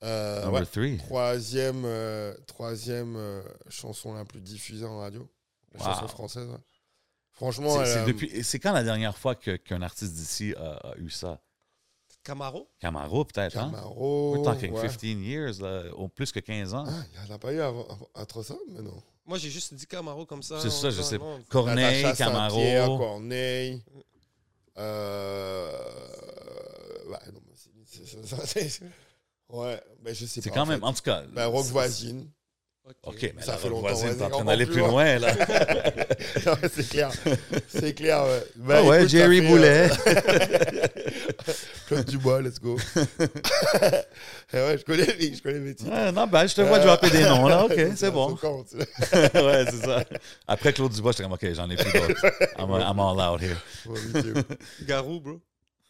Euh, Number ouais. 3? Troisième, euh, troisième euh, chanson la plus diffusée en radio. La Wow. chanson française. ouais. Franchement, C'est elle, c'est euh, depuis- c'est quand la dernière fois que- qu'un artiste d'ici a, a eu ça? Camaro? Camaro, peut-être, hein? Camaro. We're talking ouais. 15 years, là, au plus que 15 ans. Ah, il n'y en a pas eu avant, avant- entre ça, mais non. Moi, j'ai juste dit Camaro comme ça. C'est ça, je sais. Corneille, Camaro. Corneille. Euh... Ouais, non, mais c'est- c'est- c'est- c'est- c'est- Ouais, ben je sais pas. C'est quand en même, fait. en tout cas. Ben, Rock c'est- Voisine. OK, mais Ça la fait longtemps, voisine, t'es en train d'aller plus loin. loin, là. <laughs> Non, mais c'est clair. C'est clair, ouais. Ah Ben, ouais, écoute, Jerry fait, Boulet. euh, <laughs> Claude Dubois, let's go. <laughs> Eh ouais, je connais, les- je connais titres. Ouais, non, ben, je te vois dropper des noms, là. OK, c'est bon. compte. ouais, c'est ça. Après Claude Dubois, j'étais comme, OK, j'en ai plus d'autres. I'm, I'm all out here. Ouais. Garou, bro.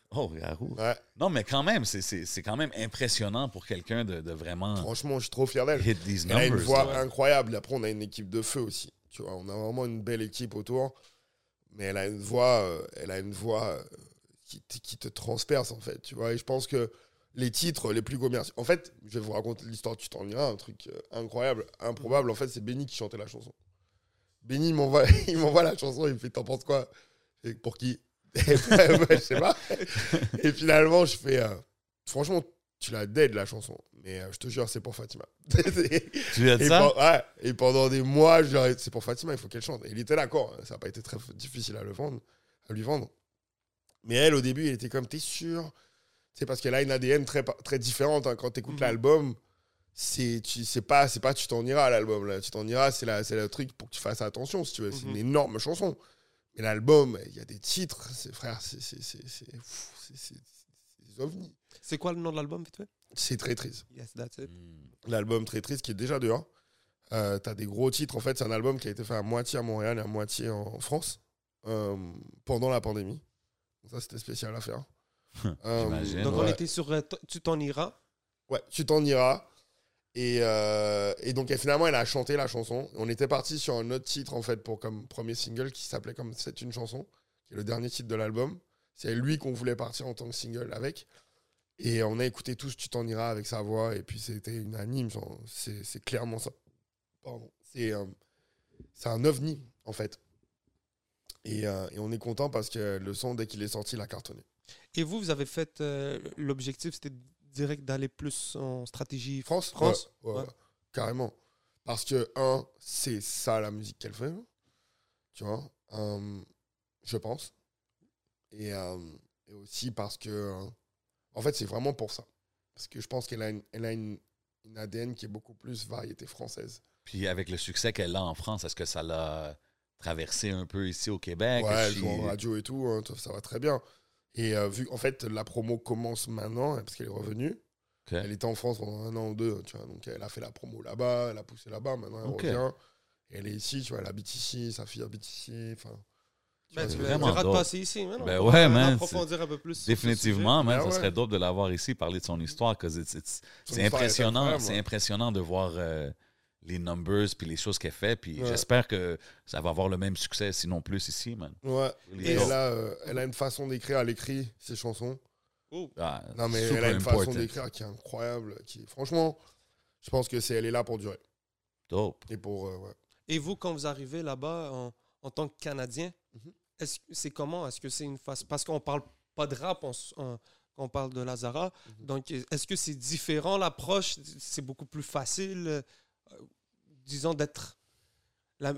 <laughs> Oh, Garou. Ouais, Non, mais quand même, c'est- c'est c'est quand même impressionnant pour quelqu'un de, de vraiment franchement, je suis trop fier d'elle. hit these Elle a une voix incroyable. Après, on a une équipe de feu aussi. Tu vois, on a vraiment une belle équipe autour. Mais elle a une voix, euh, elle a une voix euh, qui, te- qui te transperce, en fait. Tu vois, et je pense que les titres les plus commerciaux. En fait, je vais vous raconter l'histoire, tu t'en iras, un truc euh, incroyable, improbable. En fait, c'est Benny qui chantait la chanson. Benny, il m'envoie <laughs> il m'envoie la chanson, il me fait T'en penses quoi? Et Pour qui <laughs> Je sais pas. Et finalement, je fais euh, Franchement, tu l'as dead la chanson. Mais euh, je te jure, c'est pour Fatima. <laughs> Tu lui as dit Et, ça? ouais, et pendant des mois, c'est pour Fatima, il faut qu'elle chante. Et il était d'accord, hein, ça n'a pas été très difficile à, le vendre, à lui vendre. Mais elle, au début, elle était comme, t'es sûr? C'est parce qu'elle a une ADN très, très différente. hein. Quand tu écoutes Mhm. l'album, c'est pas pas tu t'en iras l'album tu t'en iras c'est le truc pour que tu fasses attention si tu veux c'est Mhm. une énorme chanson mais l'album il y a des titres c'est frère c'est c'est c'est c'est pff, c'est- c'est- c'est des ovnis C'est quoi le nom de l'album, vite fait? c'est très triste Yes, that's it. Hmm. l'album très triste qui est déjà dehors. Euh, T'as des gros titres. En fait, c'est un album qui a été fait à moitié à Montréal et à moitié en France euh, pendant la pandémie. Donc ça, c'était spécial à faire. <laughs> Euh. Donc, on ouais. était sur Tu t'en iras? Ouais, tu t'en iras. Et, euh, et donc, finalement, elle a chanté la chanson. On était parti sur un autre titre, en fait, pour comme premier single qui s'appelait comme C'est une chanson, qui est le dernier titre de l'album. C'est lui qu'on voulait partir en tant que single avec. Et on a écouté tous Tu t'en iras avec sa voix. Et puis, c'était unanime. C'est clairement ça. Pardon. C'est c'est un ovni, en fait. Et, euh, et on est content parce que le son, dès qu'il est sorti, il a cartonné. Et vous, vous avez fait. euh, L'objectif, c'était direct d'aller plus en stratégie France France. Ouais, ouais, Ouais. ouais, carrément. Parce que, un, c'est ça la musique qu'elle fait. Tu vois euh, Je pense. Et, euh, et aussi parce que. euh, en fait, c'est vraiment pour ça. Parce que je pense qu'elle a, une, elle a une, une ADN qui est beaucoup plus variété française. Puis avec le succès qu'elle a en France, est-ce que ça l'a traversé un peu ici au Québec? ouais, elle joue en radio et tout, hein, ça va très bien. Et euh, vu en fait, la promo commence maintenant, hein, parce qu'elle est revenue. Elle était en France pendant un an ou deux, tu vois. Donc elle a fait la promo là-bas, elle a poussé là-bas, maintenant elle revient. Et elle est ici, tu vois, elle habite ici, sa fille habite ici. Enfin, Ben, C'est tu verras de passer ici. mais non, Ben on ouais, va man, approfondir un peu plus. Définitivement, man, Ben ça ouais. serait dope de l'avoir ici, parler de son histoire, parce que c'est impressionnant, c'est impressionnant de voir euh, les numbers puis les choses qu'elle fait. Puis Ouais. j'espère que ça va avoir le même succès, sinon plus ici, man. Ouais. Et elle a, euh, elle a une façon d'écrire, elle écrit ses chansons. Ah, Non, mais elle a une important. façon d'écrire qui est incroyable. Qui, franchement, je pense que c'est elle est là pour durer. Dope. Et pour. euh, ouais. Et vous, quand vous arrivez là-bas en, en tant que Canadien, Mhm. est-ce c'est comment? Est-ce que c'est une phase Parce qu'on parle pas de rap, on, on parle de Lazara. Mhm. Donc, est-ce que c'est différent l'approche? C'est beaucoup plus facile, euh, disons, d'être. la-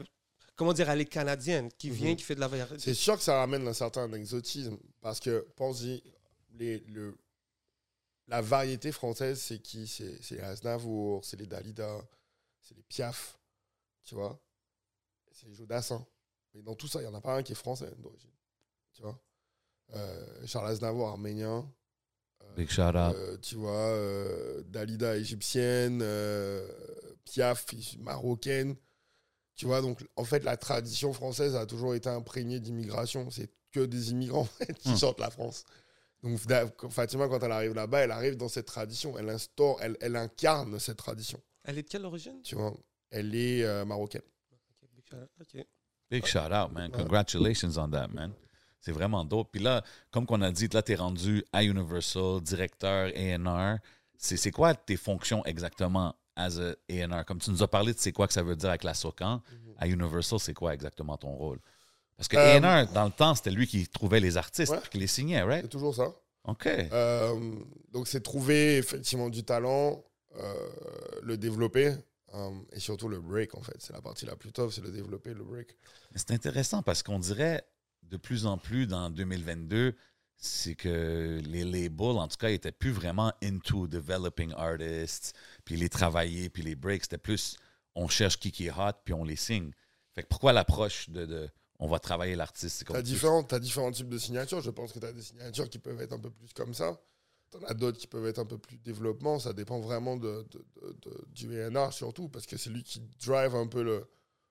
Comment dire, elle est canadienne, qui vient, Mhm. qui fait de la variété. C'est sûr que ça ramène un certain exotisme. Parce que, pense-y, les, le, la variété française, c'est qui? C'est c'est les Aznavour, c'est les Dalida, c'est les Piaf, tu vois? C'est les Jodassin. Mais dans tout ça, il n'y en a pas un qui est français d'origine. Tu vois? Euh, Charles Aznavour, arménien. Euh, Big shout out. Euh, tu vois, euh, Dalida égyptienne, euh, Piaf marocaine. Tu vois, donc en fait, la tradition française a toujours été imprégnée d'immigration. C'est que des immigrants qui Hmm. chantent la France. Donc Fatima, quand elle arrive là-bas, elle arrive dans cette tradition. Elle instaure, elle, elle incarne cette tradition. Elle est de quelle origine? Tu vois, elle est euh, marocaine. Ok. Big shout out, man. Congratulations on that, man. C'est vraiment dope. Puis là, comme qu'on a dit, là, tu es rendu à Universal, directeur. C'est c'est quoi tes fonctions exactement as a A&R? Comme tu nous as parlé de c'est quoi que ça veut dire avec la Socan, à Universal, c'est quoi exactement ton rôle? Parce que Euh, A&R, dans le temps, c'était lui qui trouvait les artistes Ouais. qui les signait, right? C'est toujours ça. OK. Euh, donc c'est trouver effectivement du talent, euh, le développer et surtout le break en fait. C'est la partie la plus tough, c'est le développer, le break. C'est intéressant parce qu'on dirait de plus en plus dans 2022, c'est que les labels, en tout cas, étaient plus vraiment into developing artists, puis les travailler, puis les breaks. C'était plus on cherche qui qui est hot, puis on les signe. Fait que pourquoi l'approche de, de on va travailler l'artiste? T'as différents, t'as différents types de signatures. Je pense que tu as des signatures qui peuvent être un peu plus comme ça. T'en as d'autres qui peuvent être un peu plus développement. Ça dépend vraiment de, du A&R surtout parce que c'est lui qui drive un peu le,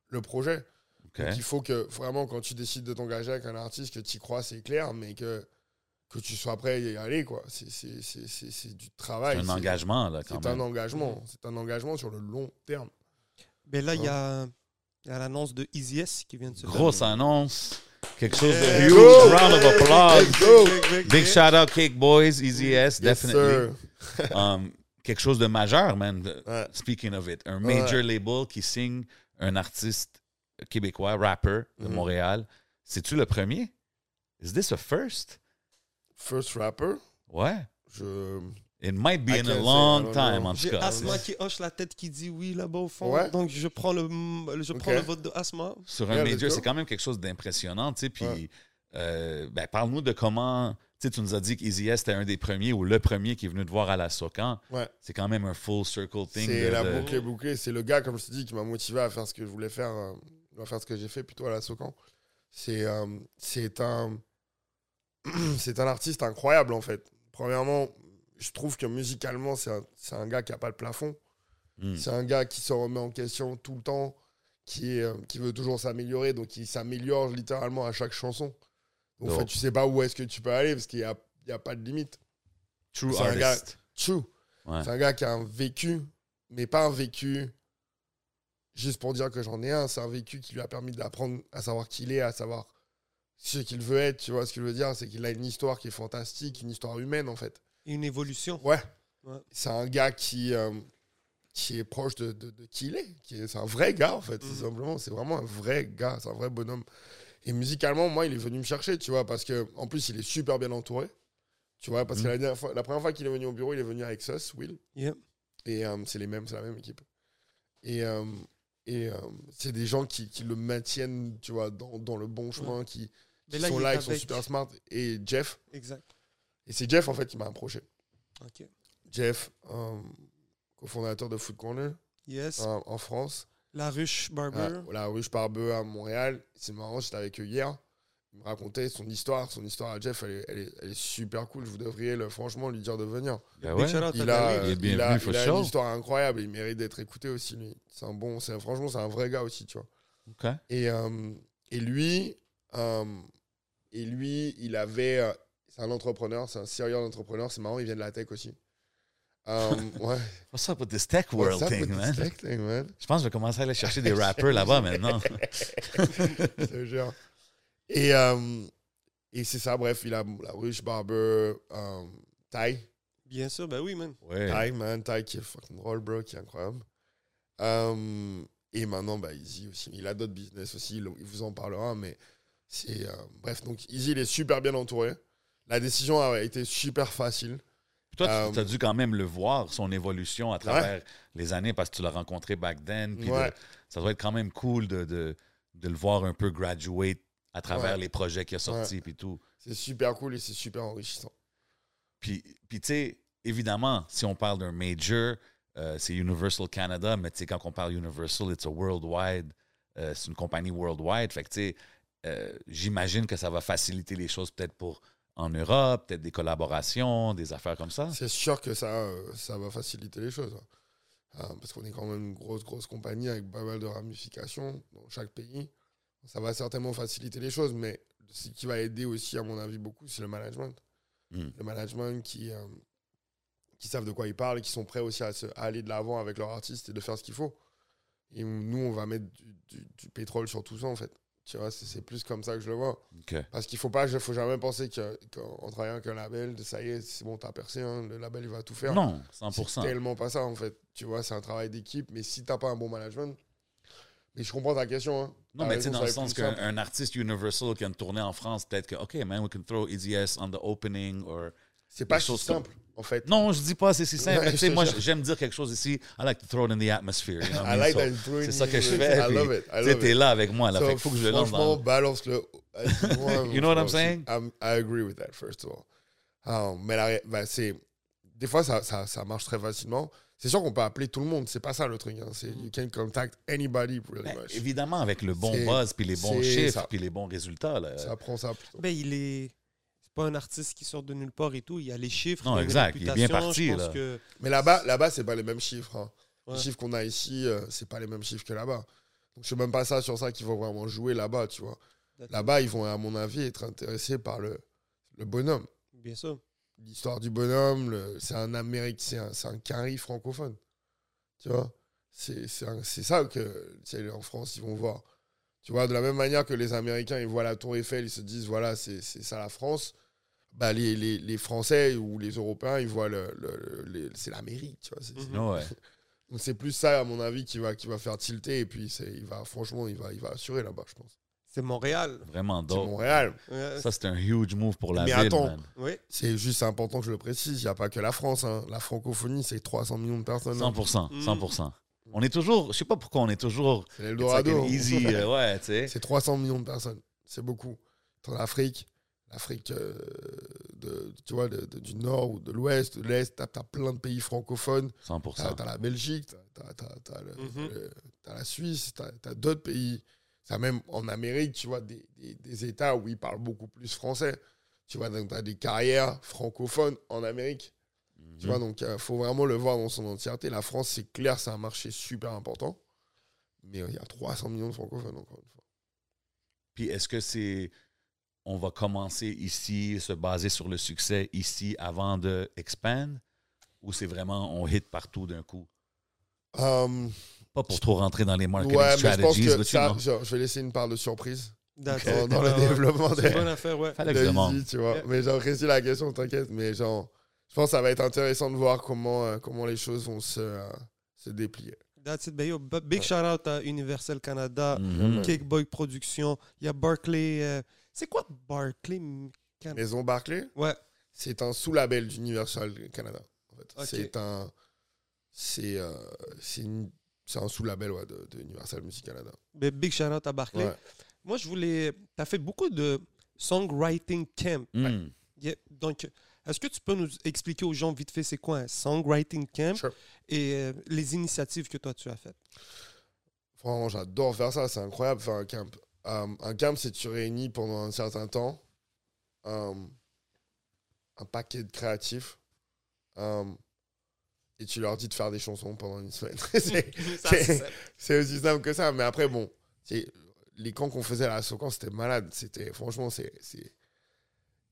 le projet. OK. Donc il faut que vraiment quand tu décides de t'engager avec un artiste, que tu y crois, c'est clair, mais que, que tu sois prêt à y aller. quoi. C'est- C'est c'est- c'est- c'est du travail. C'est un engagement, là, quand C'est un même. engagement. C'est un engagement sur le long terme. Mais là, il y a, il y a l'annonce de Easy S qui vient de se faire. Grosse annonce. Quelque chose de huge. go. Round of applause. Let's go. Big shout out, Cake Boys, Easy S, Yes, definitely. sir. <laughs> Um, quelque chose de majeur, man. Ouais. Speaking of it, un major label qui signe un artiste québécois, rapper de Mhm. Montréal. C'est-tu le premier? Is this a first? First rapper, Ouais. je. It might be I in a long time, en tout J'ai cas. Asma qui hoche la tête qui dit oui là-bas au fond. Ouais. Donc je prends le, je prends le vote de Asma. Sur un Yeah, major, c'est quand même quelque chose d'impressionnant, tu sais. Puis, Ouais. euh, ben, parle-nous de comment. Tu sais, tu nous as dit qu'Easy S était un des premiers ou le premier qui est venu te voir à la Socan. Ouais. C'est quand même un full circle thing. C'est la de- boucle est bouclée. C'est le gars, comme je te dis, qui m'a motivé à faire ce que je voulais faire, euh, à faire ce que j'ai fait plutôt à la Socan. C'est euh, c'est un <clears throat> c'est un artiste incroyable en fait. Premièrement, je trouve que musicalement, c'est un, c'est un gars qui a pas de plafond. Hmm. C'est un gars qui se remet en question tout le temps, qui, est, euh, qui veut toujours s'améliorer, donc il s'améliore littéralement à chaque chanson. Donc, en fait, tu sais pas où est-ce que tu peux aller parce qu'il n'y a, y a pas de limite. True C'est un gars-. True. Ouais. C'est un gars qui a un vécu, mais pas un vécu juste pour dire que j'en ai un. C'est un vécu qui lui a permis d'apprendre à savoir qui il est, à savoir ce qu'il veut être. Tu vois ce que je veux dire C'est qu'il a une histoire qui est fantastique, une histoire humaine en fait. Et une évolution. Ouais. Ouais. C'est un gars qui, euh, qui est proche de, de- de qui il est. C'est un vrai gars en fait, tout Mhm. simplement. C'est vraiment un vrai gars, c'est un vrai bonhomme. Et musicalement, moi, il est venu me chercher, tu vois, parce que en plus, il est super bien entouré. Tu vois, parce que Mhm. la, dernière fois- la première fois qu'il est venu au bureau, il est venu avec Sus, Will. Yeah. Et euh, c'est les mêmes, c'est la même équipe. Et, euh, et euh, c'est des gens qui, qui le maintiennent, tu vois, dans, dans le bon chemin, qui, Mais qui là, sont là, qui sont avec- super smart. Et Jeff, Exact. et c'est Jeff en fait qui m'a approché. Ok. Jeff, euh, cofondateur de Food Corner Yes. euh, en France. La ruche Barber. Ah, la ruche Parbeux à Montréal. C'est marrant, j'étais avec eux hier. Il me racontait son histoire. Son histoire à Jeff, elle est, elle est- elle est super cool. Vous devriez le- franchement lui dire de venir. Ouais. à Il a. Il il il une histoire incroyable. Il mérite d'être écouté aussi, lui. C'est un bon, c'est, franchement, c'est un vrai gars aussi, tu vois. OK. Et, euh, et lui, euh, et lui, il avait. euh, c'est un entrepreneur, c'est un serial entrepreneur. C'est marrant, il vient de la tech aussi. <laughs> Um, ouais. What's up with this tech world thing, with man? this tech thing, man? Je pense que je vais commencer à aller chercher des rappers <laughs> là-bas maintenant. Je te jure. Et, euh, et c'est ça, bref, il a la ruche, barber, euh, Ty. Bien sûr, ben oui, man. Ouais. Ty, man, Ty qui est fucking drôle, bro, qui est incroyable. Euh, et maintenant, bah, Easy aussi. Il a d'autres business aussi, il il vous en parlera, mais c'est. euh, bref, donc Easy, il est super bien entouré. La décision a été super facile. Puis toi, Euh, tu as dû quand même le voir, son évolution à travers les années, parce que tu l'as rencontré back then. Puis Ouais. de- ça doit être quand même cool de, de, de le voir un peu graduate à travers Ouais. les projets qu'il a sortis puis tout. C'est super cool et c'est super enrichissant. Puis, puis tu sais, évidemment, si on parle d'un major, euh, c'est Universal Canada, mais tu sais, quand on parle Universal, it's a worldwide, euh, c'est une compagnie worldwide. Fait que tu sais, euh, j'imagine que ça va faciliter les choses peut-être pour en Europe, peut-être des collaborations, des affaires comme ça. C'est sûr que ça, euh, ça va faciliter les choses. hein. Euh, parce qu'on est quand même une grosse, grosse compagnie avec pas mal de ramifications dans chaque pays. Ça va certainement faciliter les choses, mais ce qui va aider aussi, à mon avis, beaucoup, c'est le management. Mm. Le management qui, euh, qui savent de quoi ils parlent et qui sont prêts aussi à, se- à aller de l'avant avec leur artiste et de faire ce qu'il faut. Et nous, on va mettre du, du- du pétrole sur tout ça, en fait. Tu vois, c'est c'est plus comme ça que je le vois. Parce qu'il faut pas, faut jamais penser que- qu'en travaillant avec un label, ça y est, c'est bon, t'as percé, hein, le label il va tout faire. Non, C'est 100%. tellement pas ça en fait. Tu vois, c'est un travail d'équipe, mais si t'as pas un bon management. Mais je comprends ta question. Hein. Non, mais tu sais, dans le sens qu'un un artiste Universal qui a une tournée en France, peut-être que, OK, man, we can throw Easy S on the opening or... C'est pas si comme- simple en fait. Non, je dis pas c'est si simple. Ouais, moi, j'aime dire quelque chose ici. I like to throw it in the atmosphere. you know what I I mean? like So, C'est ça que je fais. I love it. I Tu sais, love t'es it. là avec moi. Là, So, fait faut que je le lance dans... balance-le. <laughs> You know what I'm saying? I'm- I agree with that, first of all. Um, mais la ben, c'est. Des fois, ça, ça, ça marche très facilement. C'est sûr qu'on peut appeler tout le monde. C'est pas ça le truc. hein. C'est you can contact anybody pretty Ben, much. évidemment, avec le bon buzz, puis les bons chiffres, puis les bons résultats. Là. Ça prend ça plutôt. Ben, il est. Pas un artiste qui sort de nulle part et tout. Il y a les chiffres. Non, il y a une exact. Il est bien parti, là. que- Mais là-bas, là-bas, c'est pas les mêmes chiffres. hein. Ouais. Les chiffres qu'on a ici, euh, c'est pas les mêmes chiffres que là-bas. Donc c'est même pas ça sur ça qu'il faut vraiment jouer là-bas, tu vois. Là-bas, ils vont, à mon avis, être intéressés par le, le bonhomme. Bien sûr. L'histoire du bonhomme, le- c'est un Amérique, c'est un, c'est un carry francophone. Tu vois C'est c'est un- c'est ça que tu sais, en France, ils vont voir. Tu vois, de la même manière que les Américains, ils voient la Tour Eiffel, ils se disent, voilà, c'est c'est ça la France. Bah, les, les, les Français ou les Européens, ils voient le, le- le- c'est l'Amérique, tu vois. c'est- c'est- Mhm. Ouais. <laughs> donc c'est plus ça, à mon avis, qui va, qui va faire tilter. Et puis, c'est- il va, franchement, il va, il va assurer là-bas, je pense. C'est Montréal. Vraiment C'est dope. Montréal. Ouais. Ça, c'est un huge move pour la Mais ville, attends. man. Oui. C'est juste important que je le précise. Il n'y a pas que la France. hein. La francophonie, c'est 300 millions de personnes. hein. 100%. Mm. 100%. On est toujours... Je sais pas pourquoi on est toujours... C'est It's like l'Eldorado. easy... euh, ouais. <laughs> C'est 300 millions de personnes. C'est beaucoup. Dans l'Afrique, l'Afrique euh, de, tu vois, de- de- du Nord ou de l'Ouest, de l'Est, t'as as plein de pays francophones. 100%. T'as as la Belgique, t'as as, Mhm. la Suisse, t'as as, d'autres pays. Ça même en Amérique, tu vois, des, des- des États où ils parlent beaucoup plus français. Tu vois, donc t'as des carrières francophones en Amérique. Tu Mhm. vois, donc il faut vraiment le voir dans son entièreté. La France, c'est clair, c'est un marché super important. Mais il y a 300 millions de francophones, encore une fois. Puis est-ce que c'est... On va commencer ici, se baser sur le succès ici avant de expand? Ou c'est vraiment on hit partout d'un coup? Um, Pas pour trop rentrer dans les marketing ouais, mais je pense strategies, que but you ça, know. je, je vais laisser une part de surprise That's dans, le Ouais, développement C'est des, une bonne affaire, ouais. Fallait que tu vois. Yeah. Mais j'apprécie la question, t'inquiète. Mais genre, je pense que ça va être intéressant de voir comment, euh, comment les choses vont se, euh, se déplier. That's it. Ben, big shout out à Universal Canada, Mhm. Cakeboy Productions. Il y a Barclay. euh, C'est quoi Barclay Can- Maison Barclay, Ouais. c'est un sous-label d'Universal Canada. En fait. C'est un, c'est, euh, un sous-label ouais, de, de Universal Music Canada. Ben, big shout out à Barclay. Ouais. Moi, je voulais. Tu as fait beaucoup de songwriting camp. Mm. Yeah, Donc, est-ce que tu peux nous expliquer aux gens vite fait c'est quoi un songwriting camp? Sure. et euh, les initiatives que toi tu as faites? Franchement, j'adore faire ça. C'est incroyable faire un camp. Euh, un camp, c'est tu réunis pendant un certain temps euh, un paquet de créatifs euh, et tu leur dis de faire des chansons pendant une semaine. <laughs> <laughs> c'est aussi simple que ça. Mais après, bon, les camps qu'on faisait à la Socan, c'était malade. C'était, franchement, c'est-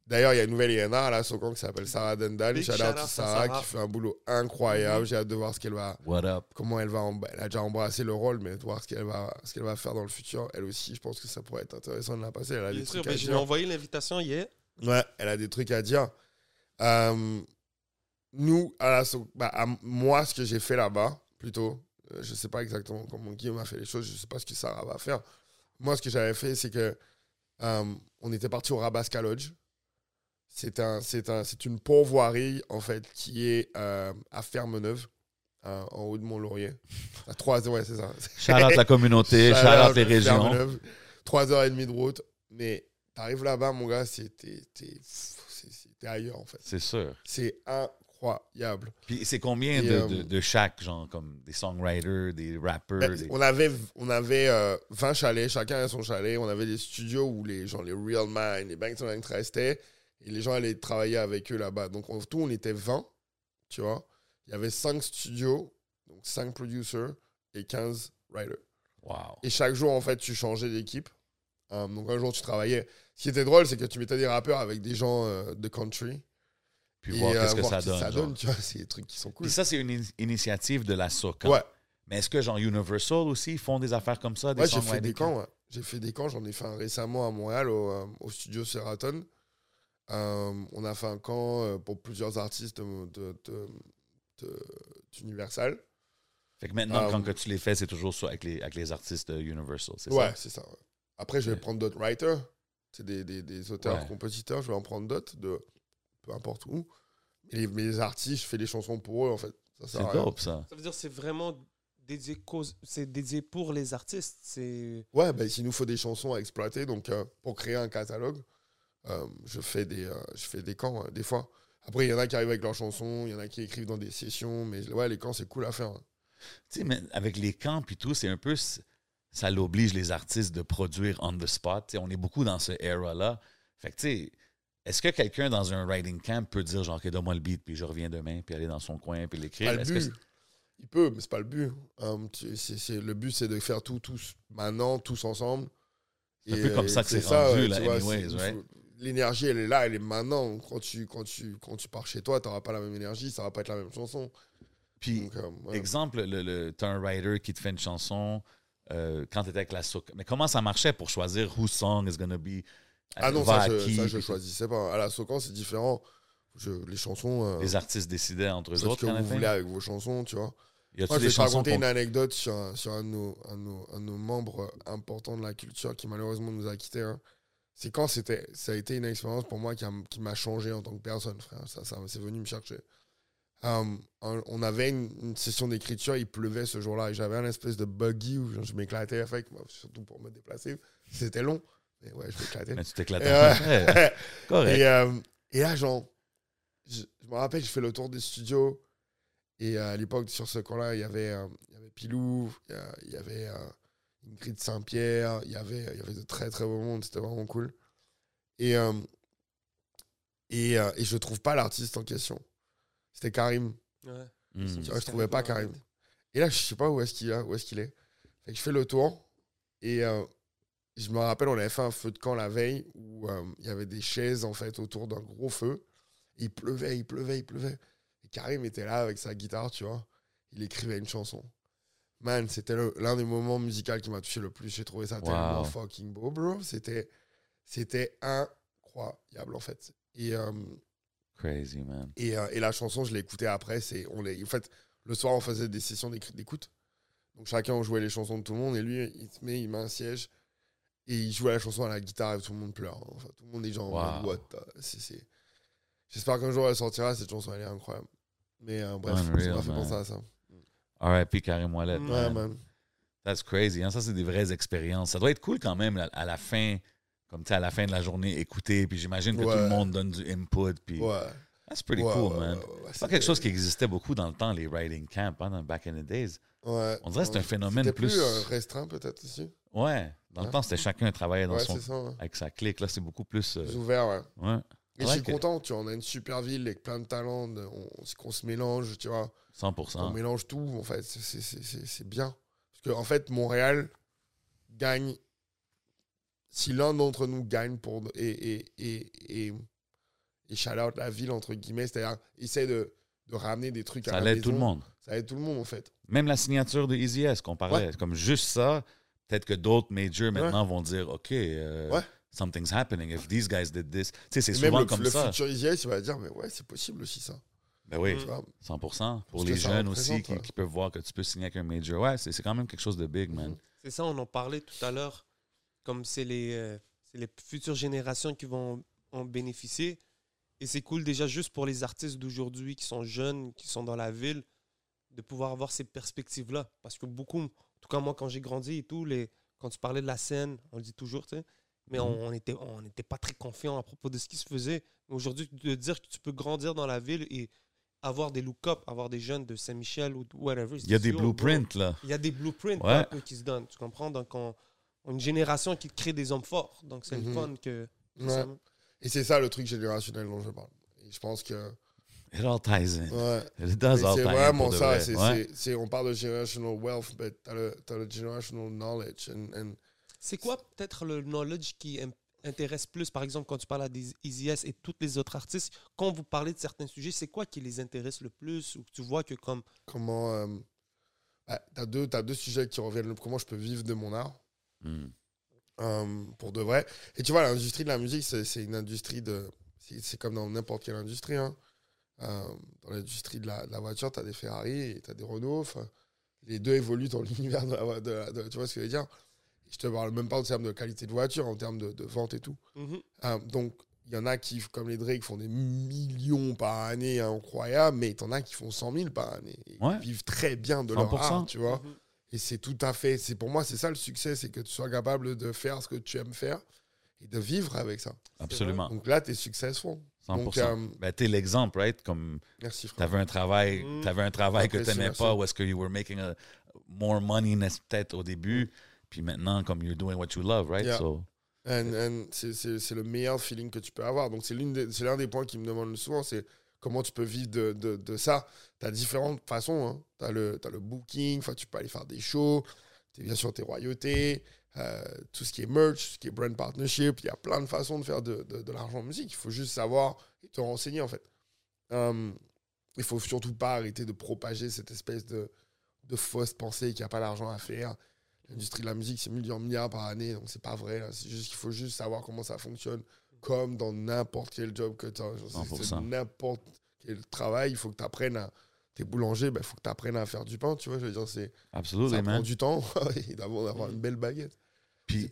D'ailleurs, il y a une nouvelle INA à la Socan qui s'appelle Sarah Dendal. Shout out Sarah Sarah. qui fait un boulot incroyable. J'ai hâte de voir ce qu'elle va, What up? comment elle va, elle a déjà embrassé le rôle, mais de voir ce qu'elle va, ce qu'elle va faire dans le futur. Elle aussi, je pense que ça pourrait être intéressant de la passer. Elle a Bien des sûr, trucs à je lui ai envoyé l'invitation hier. Ouais, elle a des trucs à dire. Euh, nous, à la So- bah, à moi, ce que j'ai fait là-bas, plutôt, euh, je sais pas exactement comment Guillaume a fait les choses, je sais pas ce que Sarah va faire. Moi, ce que j'avais fait, c'est que euh, on était parti au Rabasca Lodge. C'est un, c'est un, c'est une pourvoirie, en fait, qui est euh, à Ferme-Neuve, euh, en haut de Mont-Laurier. À 3 ouais, c'est ça. Out la communauté, out les régions. Ferme-Neuve. Trois heures et demie de route. Mais t'arrives là-bas, mon gars, c'est- t'es ailleurs, en fait. C'est sûr. C'est incroyable. Puis c'est combien Et, de, euh, de, de chaque, genre, comme des songwriters, des rappers? Ben, des- On avait, on avait euh, 20 chalets, chacun a son chalet. On avait des studios où les, genre, les Real Mind, les Banks Banks restaient. Et les gens allaient travailler avec eux là-bas. Donc, en tout, on était 20, tu vois. Il y avait 5 studios, donc 5 producers et 15 writers. Wow. Et chaque jour, en fait, tu changeais d'équipe. Euh, donc, un jour, tu travaillais. Ce qui était drôle, c'est que tu mettais des rappeurs avec des gens euh, de country. Puis et, voir euh, qu'est-ce que voir ça ce que donne. ça donne, tu vois. <laughs> C'est des trucs qui sont cool. Puis ça, c'est une in- initiative de la SOCA. Ouais. Mais est-ce que, genre, Universal aussi, ils font des affaires comme ça? Des Ouais, j'ai fait des camps. ouais. J'ai fait des camps. J'en ai fait un récemment à Montréal au, au studio Seraton. Euh, on a fait un camp euh, pour plusieurs artistes de, de- de- de- d'Universal. Fait que maintenant, quand oui. que tu les fais, c'est toujours avec les, avec les artistes de Universal, c'est Ouais, ça? c'est ça. ouais. Après, je vais Ouais. prendre d'autres writers. C'est des, des, des auteurs, Ouais. compositeurs. Je vais en prendre d'autres de peu importe où. Mais les, artistes, je fais des chansons pour eux, en fait. Ça sert à C'est dope, ça. Ça veut dire que c'est vraiment dédié, cause- c'est dédié pour les artistes. C'est Ouais, ben, s'il nous faut des chansons à exploiter, donc euh, pour créer un catalogue, euh, je, fais des, euh, je fais des camps, euh, des fois. Après, il y en a qui arrivent avec leurs chansons, il y en a qui écrivent dans des sessions, mais ouais, les camps, c'est cool à faire. hein. Tu sais, mais avec les camps et tout, c'est un peu. Ça l'oblige les artistes de produire on the spot. On est beaucoup dans ce era-là. Fait que, tu sais, est-ce que quelqu'un dans un writing camp peut dire, genre, OK, donne-moi le beat, puis je reviens demain, puis aller dans son coin, puis l'écrire? Pas le Est-ce que but. Il peut, mais c'est pas le but. Euh, tu- c'est- le but, c'est de faire tout tous maintenant, tous ensemble. C'est un peu comme euh, ça que c'est ça, rendu, euh, là, vois, anyways, right? L'énergie, elle est là, elle est maintenant. Quand tu, quand tu, quand tu pars chez toi, tu n'auras pas la même énergie, ça va pas être la même chanson. Puis, Donc, euh, ouais. exemple, le, le, un writer qui te fait une chanson euh, quand tu étais avec la souk. Mais comment ça marchait pour choisir whose song is gonna be. Ah non, ça, je, qui, ça, je choisissais pas. À la Socan, c'est différent. Je, les chansons. euh, Les artistes décidaient entre eux faites ce autres. que vous voulez avec vos chansons, tu vois. Moi, je vais raconter une anecdote sur, un, sur un, de nos, un, de nos, un de nos membres euh, importants de la culture qui malheureusement nous a quittés. hein. C'est quand c'était, ça a été une expérience pour moi qui, a- qui m'a changé en tant que personne, frère. Ça, ça c'est venu me chercher. Euh, on avait une, une session d'écriture, il pleuvait ce jour-là et j'avais un espèce de buggy où je m'éclatais avec, moi, surtout pour me déplacer. C'était long, mais ouais, je m'éclatais. Mais tu peu. Ouais, <laughs> Correct. Et, euh, et là, genre, je, je me rappelle, je fais le tour des studios. Et euh, à l'époque, sur ce camp-là, il y avait, euh, il y avait Pilou, il y a- il y avait euh, Ingrid Saint-Pierre, il y avait, il y avait de très très beaux mondes, c'était vraiment cool. Et, euh, et, euh, et je trouve pas l'artiste en question. C'était Karim. Ouais. Tu vois, je trouvais pas Karim. Et là, je sais pas où est-ce qu'il est. Où est, qu'il est. Fait que je fais le tour. Et euh, je me rappelle, on avait fait un feu de camp la veille où euh, il y avait des chaises en fait autour d'un gros feu. Il pleuvait, il pleuvait, il pleuvait. Et Karim était là avec sa guitare, tu vois. Il écrivait une chanson. Man, c'était l'un des moments musicaux qui m'a touché le plus. J'ai trouvé ça tellement fucking beau, bro. C'était, c'était incroyable en fait. Et, euh, Crazy, man. et, euh, et la chanson, je l'ai écoutée après. C'est, on en fait, le soir, on faisait des sessions d'écoute. Donc chacun on jouait les chansons de tout le monde. Et lui, il se met, il met un siège. Et il jouait la chanson à la guitare et tout le monde pleure. Enfin, tout le monde est genre, Wow. what J'espère qu'un jour elle sortira. Cette chanson, elle est incroyable. Mais euh, bref, ça m'a fait penser à ça. R.I.P. Karim Ouellet. Mm. Ouais, man. That's crazy. hein. Ça, c'est des vraies expériences. Ça doit être cool quand même à, à la fin, comme tu sais, à la fin de la journée, écouter. Puis j'imagine que tout le monde donne du input. Puis Ouais. that's pretty Ouais, cool, man. C'est pas quelque chose qui existait beaucoup dans le temps, les writing camps, hein, dans back in the days. Ouais. On dirait que c'est un phénomène plus- plus euh, restreint, peut-être aussi. Ouais. Dans le temps, c'était chacun travaillait dans Ouais, son, ça. avec sa clique. Là, c'est beaucoup plus. euh, ouvert, ouais. ouais. Et je suis content, tu vois, on a une super ville avec plein de talents, on, se mélange, tu vois. 100%. On mélange tout, en fait. C'est- bien. Parce que, en fait, Montréal gagne. Si l'un d'entre nous gagne pour. Et, et, et, et et shout out la ville, entre guillemets. C'est-à-dire, essaie de, de ramener des trucs à Ça la aide tout le maison. monde. Ça aide tout le monde, en fait. Même la signature de Easy S qu'on parlait, comme juste ça, peut-être que d'autres majors maintenant vont dire OK, euh, Ouais. something's happening if these guys did this. Tu sais, c'est souvent le, comme le ça. futur IGS, il va dire, mais ouais, c'est possible aussi, ça. Ben oui, Tu vois? 100%. Pour Ce que les jeunes aussi qui, peuvent voir que tu peux signer avec un major. Ouais, c'est c'est quand même quelque chose de big, man. Mhm. C'est ça, on en parlait tout à l'heure. Comme c'est les, euh, c'est les futures générations qui vont en bénéficier. Et c'est cool déjà juste pour les artistes d'aujourd'hui qui sont jeunes, qui sont dans la ville, de pouvoir avoir ces perspectives-là. Parce que beaucoup, en tout cas moi quand j'ai grandi et tout, les, quand tu parlais de la scène, on le dit toujours, tu sais, mais Mhm. on n'était on n'était pas très confiant à propos de ce qui se faisait. Mais Aujourd'hui, de dire que tu peux grandir dans la ville et avoir des look-up, avoir des jeunes de Saint-Michel ou whatever. Il y a des blueprints, là. il y a des blueprints Ouais. un peu qui se donnent, tu comprends? Donc, on, on a une génération qui crée des hommes forts. Donc, c'est le Mhm. fun que. Ouais. Et c'est ça le truc générationnel dont je parle. Et je pense que. It all ties in. Ouais. It does all C'est tie in vraiment ça. vrai. on parle de generational wealth, mais t'as le, t'as le generational knowledge. And, and C'est quoi peut-être le knowledge qui intéresse plus, par exemple, quand tu parles à des Easy S et tous les autres artistes, quand vous parlez de certains sujets, c'est quoi qui les intéresse le plus ou que tu vois que comme. comment. euh, bah, t'as deux, t'as deux sujets qui reviennent. Comment je peux vivre de mon art Mm. euh, pour de vrai. Et tu vois, l'industrie de la musique, c'est c'est une industrie de. C'est c'est comme dans n'importe quelle industrie. hein. Euh, dans l'industrie de la, de la voiture, tu as des Ferrari et tu as des Renault. Enfin, les deux évoluent dans <laughs> l'univers de la voiture. De, la- de- tu vois ce que je veux dire? Je te parle même pas en termes de qualité de voiture, en termes de, de vente et tout. Mhm. Euh, donc, il y en a qui, comme les Drake, font des millions par année incroyables, mais t'en as qui font 100 000 par année. Et Ouais. Ils vivent très bien de leur 100%. art, tu vois. Mhm. Et c'est tout à fait, c'est pour moi, c'est ça le succès, c'est que tu sois capable de faire ce que tu aimes faire et de vivre avec ça. Absolument. Donc là, tu es successful. 100%. Donc, euh, ben, t'es l'exemple, right? Comme Merci frère. t'avais un travail, Mm. t'avais un travail que t'aimais pas, ou est-ce que you were making a, more money peut-être au début, puis maintenant, comme you're doing what you love, right? Yeah. So, And- and c'est- le meilleur feeling que tu peux avoir. Donc, c'est des- l'un des points qui me demandent souvent, c'est comment tu peux vivre de, de, de ça. Tu as différentes façons. Tu as, le booking, enfin, tu peux aller faire des shows, tu bien sûr tes royautés, euh, tout ce qui est merch, tout ce qui est brand partnership. Il y a plein de façons de faire de, de, de l'argent en musique. Il faut juste savoir et te renseigner, en fait. Euh, il faut surtout pas arrêter de propager cette espèce de, de fausse pensée qu'il n'y a pas d'argent à faire. L'industrie de la musique, c'est millions milliards par année, donc c'est pas vrai. C'est juste qu'il faut juste savoir comment ça fonctionne, comme dans n'importe quel job que tu as. 100%. N'importe quel travail, il faut que tu apprennes à. T'es boulanger, il faut que tu apprennes à faire du pain, tu vois. Je veux dire, c'est, absolutely, ça prend du temps <laughs> d'abord d'avoir une belle baguette. Puis,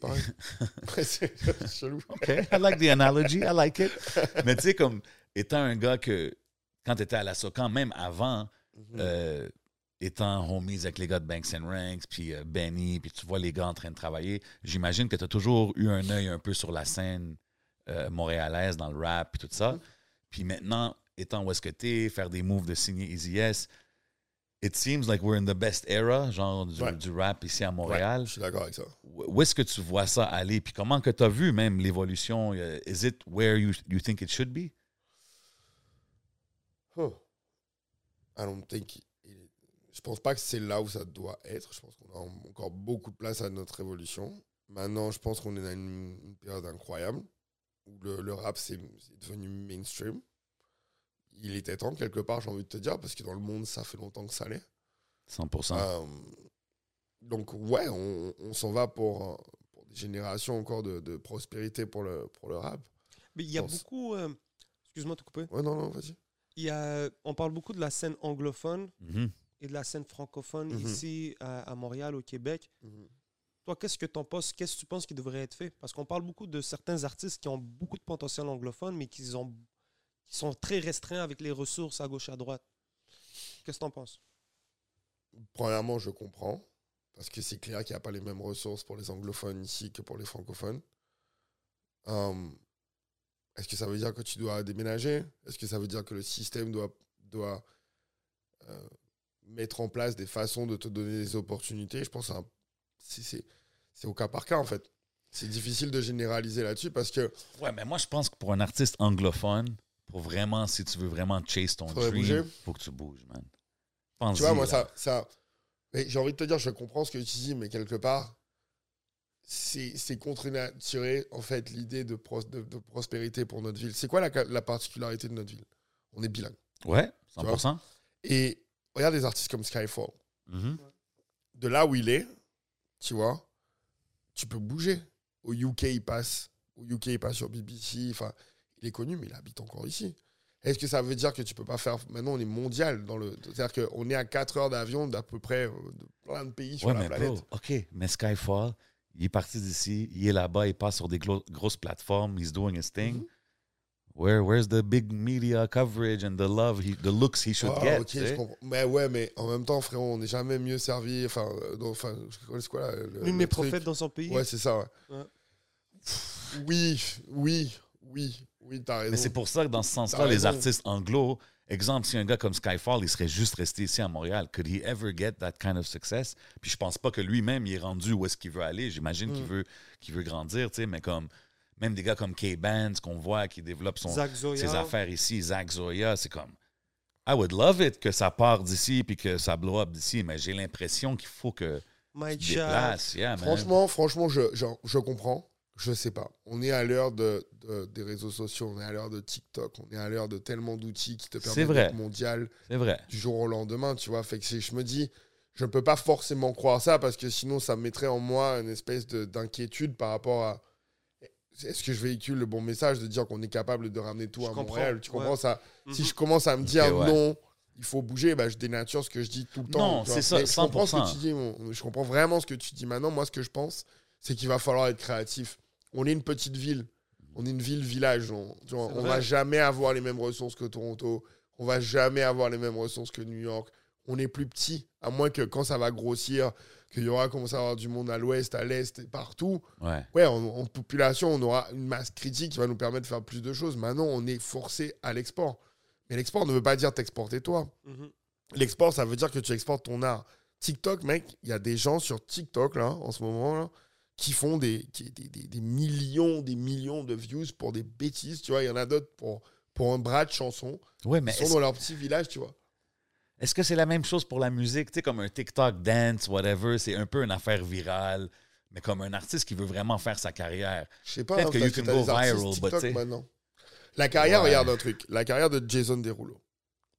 c'est <laughs> <laughs> chelou. OK, I like the analogy, I like it. Mais tu sais, comme étant un gars que, quand tu étais à la SOCAN, même avant, Mhm. euh, étant homies avec les gars de Banks and Ranks, puis euh, Benny, puis tu vois les gars en train de travailler, j'imagine que tu as toujours eu un œil un peu sur la scène euh, montréalaise, dans le rap, puis tout ça. Puis maintenant, étant où est-ce que tu es, faire des moves de signer Easy S, it seems like we're in the best era, genre du, Ouais. du rap ici à Ouais, Montréal. je suis d'accord avec ça. Où est-ce que tu vois ça aller? Puis comment que tu as vu même l'évolution? Euh, Is it where you, you think it should be? Huh. I don't think Je pense pas que c'est là où ça doit être. Je pense qu'on a encore beaucoup de place à notre évolution. Maintenant, je pense qu'on est dans une, une période incroyable où le, le rap c'est devenu mainstream. Il était temps quelque part, j'ai envie de te dire, parce que dans le monde, ça fait longtemps que ça l'est. 100%. Euh, donc ouais, on, on s'en va pour, pour des générations encore de, de prospérité pour le, pour le rap. Mais il y a pense. beaucoup. euh, Excuse-moi de te couper. Ouais, non, non, vas-y. Il y a, on parle beaucoup de la scène anglophone Mhm. Et de la scène francophone Mhm. ici à, à Montréal, au Québec. Mhm. Toi, qu'est-ce que tu en penses? Qu'est-ce que tu penses qui devrait être fait? Parce qu'on parle beaucoup de certains artistes qui ont beaucoup de potentiel anglophone, mais qui, ont, qui sont très restreints avec les ressources à gauche à droite. Qu'est-ce que tu en penses? Premièrement, je comprends, parce que c'est clair qu'il n'y a pas les mêmes ressources pour les anglophones ici que pour les francophones. Hum, Est-ce que ça veut dire que tu dois déménager? Est-ce que ça veut dire que le système doit, doit euh, mettre en place des façons de te donner des opportunités Je pense que c'est au cas par cas, en fait. C'est difficile de généraliser là-dessus parce que Ouais, mais moi, je pense que pour un artiste anglophone, pour vraiment, si tu veux vraiment chase ton dream, bouger. faut que tu bouges, man. Tu vois, moi, là. ça. ça j'ai envie de te dire, je comprends ce que tu dis, mais quelque part, c'est contre-naturé, en fait, l'idée de, pros- de, de prospérité pour notre ville. C'est quoi la, la particularité de notre ville? On est bilingue. Ouais, 100%. Et regarde des artistes comme Skyfall. Mhm. De là où il est, tu vois, tu peux bouger. Au UK, il passe. Au UK, il passe sur BBC. Enfin, il est connu, mais il habite encore ici. Est-ce que ça veut dire que tu peux pas faire. Maintenant, on est mondial. dans le C'est-à-dire qu'on est à 4 heures d'avion d'à peu près euh, de plein de pays sur Ouais, la mais planète? bro, OK, mais Skyfall, il est parti d'ici, il est là-bas, il passe sur des grosses plateformes, he's doing his thing. Mhm. Where, where's the big media coverage and the love, he, the looks he should Ah, get? ok, tu je comprends. Mais ouais, mais en même temps, frérot, on n'est jamais mieux servi. Enfin, euh, dans- enfin c'est quoi là le- Nul n'est prophète dans son pays. Ouais, c'est ça. ouais. Ouais. Pff, Oui, oui, oui, oui, t'as raison. Mais c'est pour ça que dans ce sens-là, les artistes anglo, exemple, si un gars comme Skyfall, il serait juste resté ici à Montréal, could he ever get that kind of success? Puis je pense pas que lui-même, il est rendu où est-ce qu'il veut aller. J'imagine qu'il Mm. veut, qu'il veut grandir, tu sais, mais comme même des gars comme K-Bands qu'on voit qui son, Zoya. ses affaires ici, Zach Zoya, c'est comme I would love it que ça part d'ici puis que ça blow up d'ici, mais j'ai l'impression qu'il faut que Mike tu déplaces. Yeah. Franchement, franchement, je, je, je comprends. Je sais pas. On est à l'heure de, de- des réseaux sociaux, on est à l'heure de TikTok, on est à l'heure de tellement d'outils qui te permettent d'être mondial c'est vrai. du jour au lendemain, tu vois. Fait que je me dis, je ne peux pas forcément croire ça parce que sinon ça mettrait en moi une espèce de- d'inquiétude par rapport à est-ce que je véhicule le bon message de dire qu'on est capable de ramener tout Je à comprends, Montréal? Tu ouais. comprends ça? Si Mhm. je commence à me dire ouais. non, il faut bouger, bah, je dénature ce que je dis tout le temps. Non, c'est ça, Mais Je comprends ce que 100%. tu dis. mon- Je comprends vraiment ce que tu dis. Maintenant, moi, ce que je pense, c'est qu'il va falloir être créatif. On est une petite ville. On est une ville-village. On, on va jamais avoir les mêmes ressources que Toronto. On va jamais avoir les mêmes ressources que New York. On est plus petit, à moins que quand ça va grossir, qu'il y aura commencé à avoir du monde à l'ouest, à l'est, et partout. Ouais. Ouais, en, en population, on aura une masse critique qui va nous permettre de faire plus de choses. Maintenant, on est forcé à l'export. Mais l'export ne veut pas dire t'exporter toi. Mhm. L'export, ça veut dire que tu exportes ton art. TikTok, mec, il y a des gens sur TikTok, là, en ce moment, là, qui font des, qui- des, des- des millions, des millions de views pour des bêtises, tu vois. Il y en a d'autres pour, pour un bras de chanson. Ouais, Ils mais sont est-ce dans leur petit village, tu vois. Est-ce que c'est la même chose pour la musique? Tu sais, comme un TikTok dance, whatever, c'est un peu une affaire virale, mais comme un artiste qui veut vraiment faire sa carrière. Je sais pas, Peut-être que you can go viral, but TikTok tu sais. maintenant. La carrière, Ouais. regarde un truc. La carrière de Jason Derulo.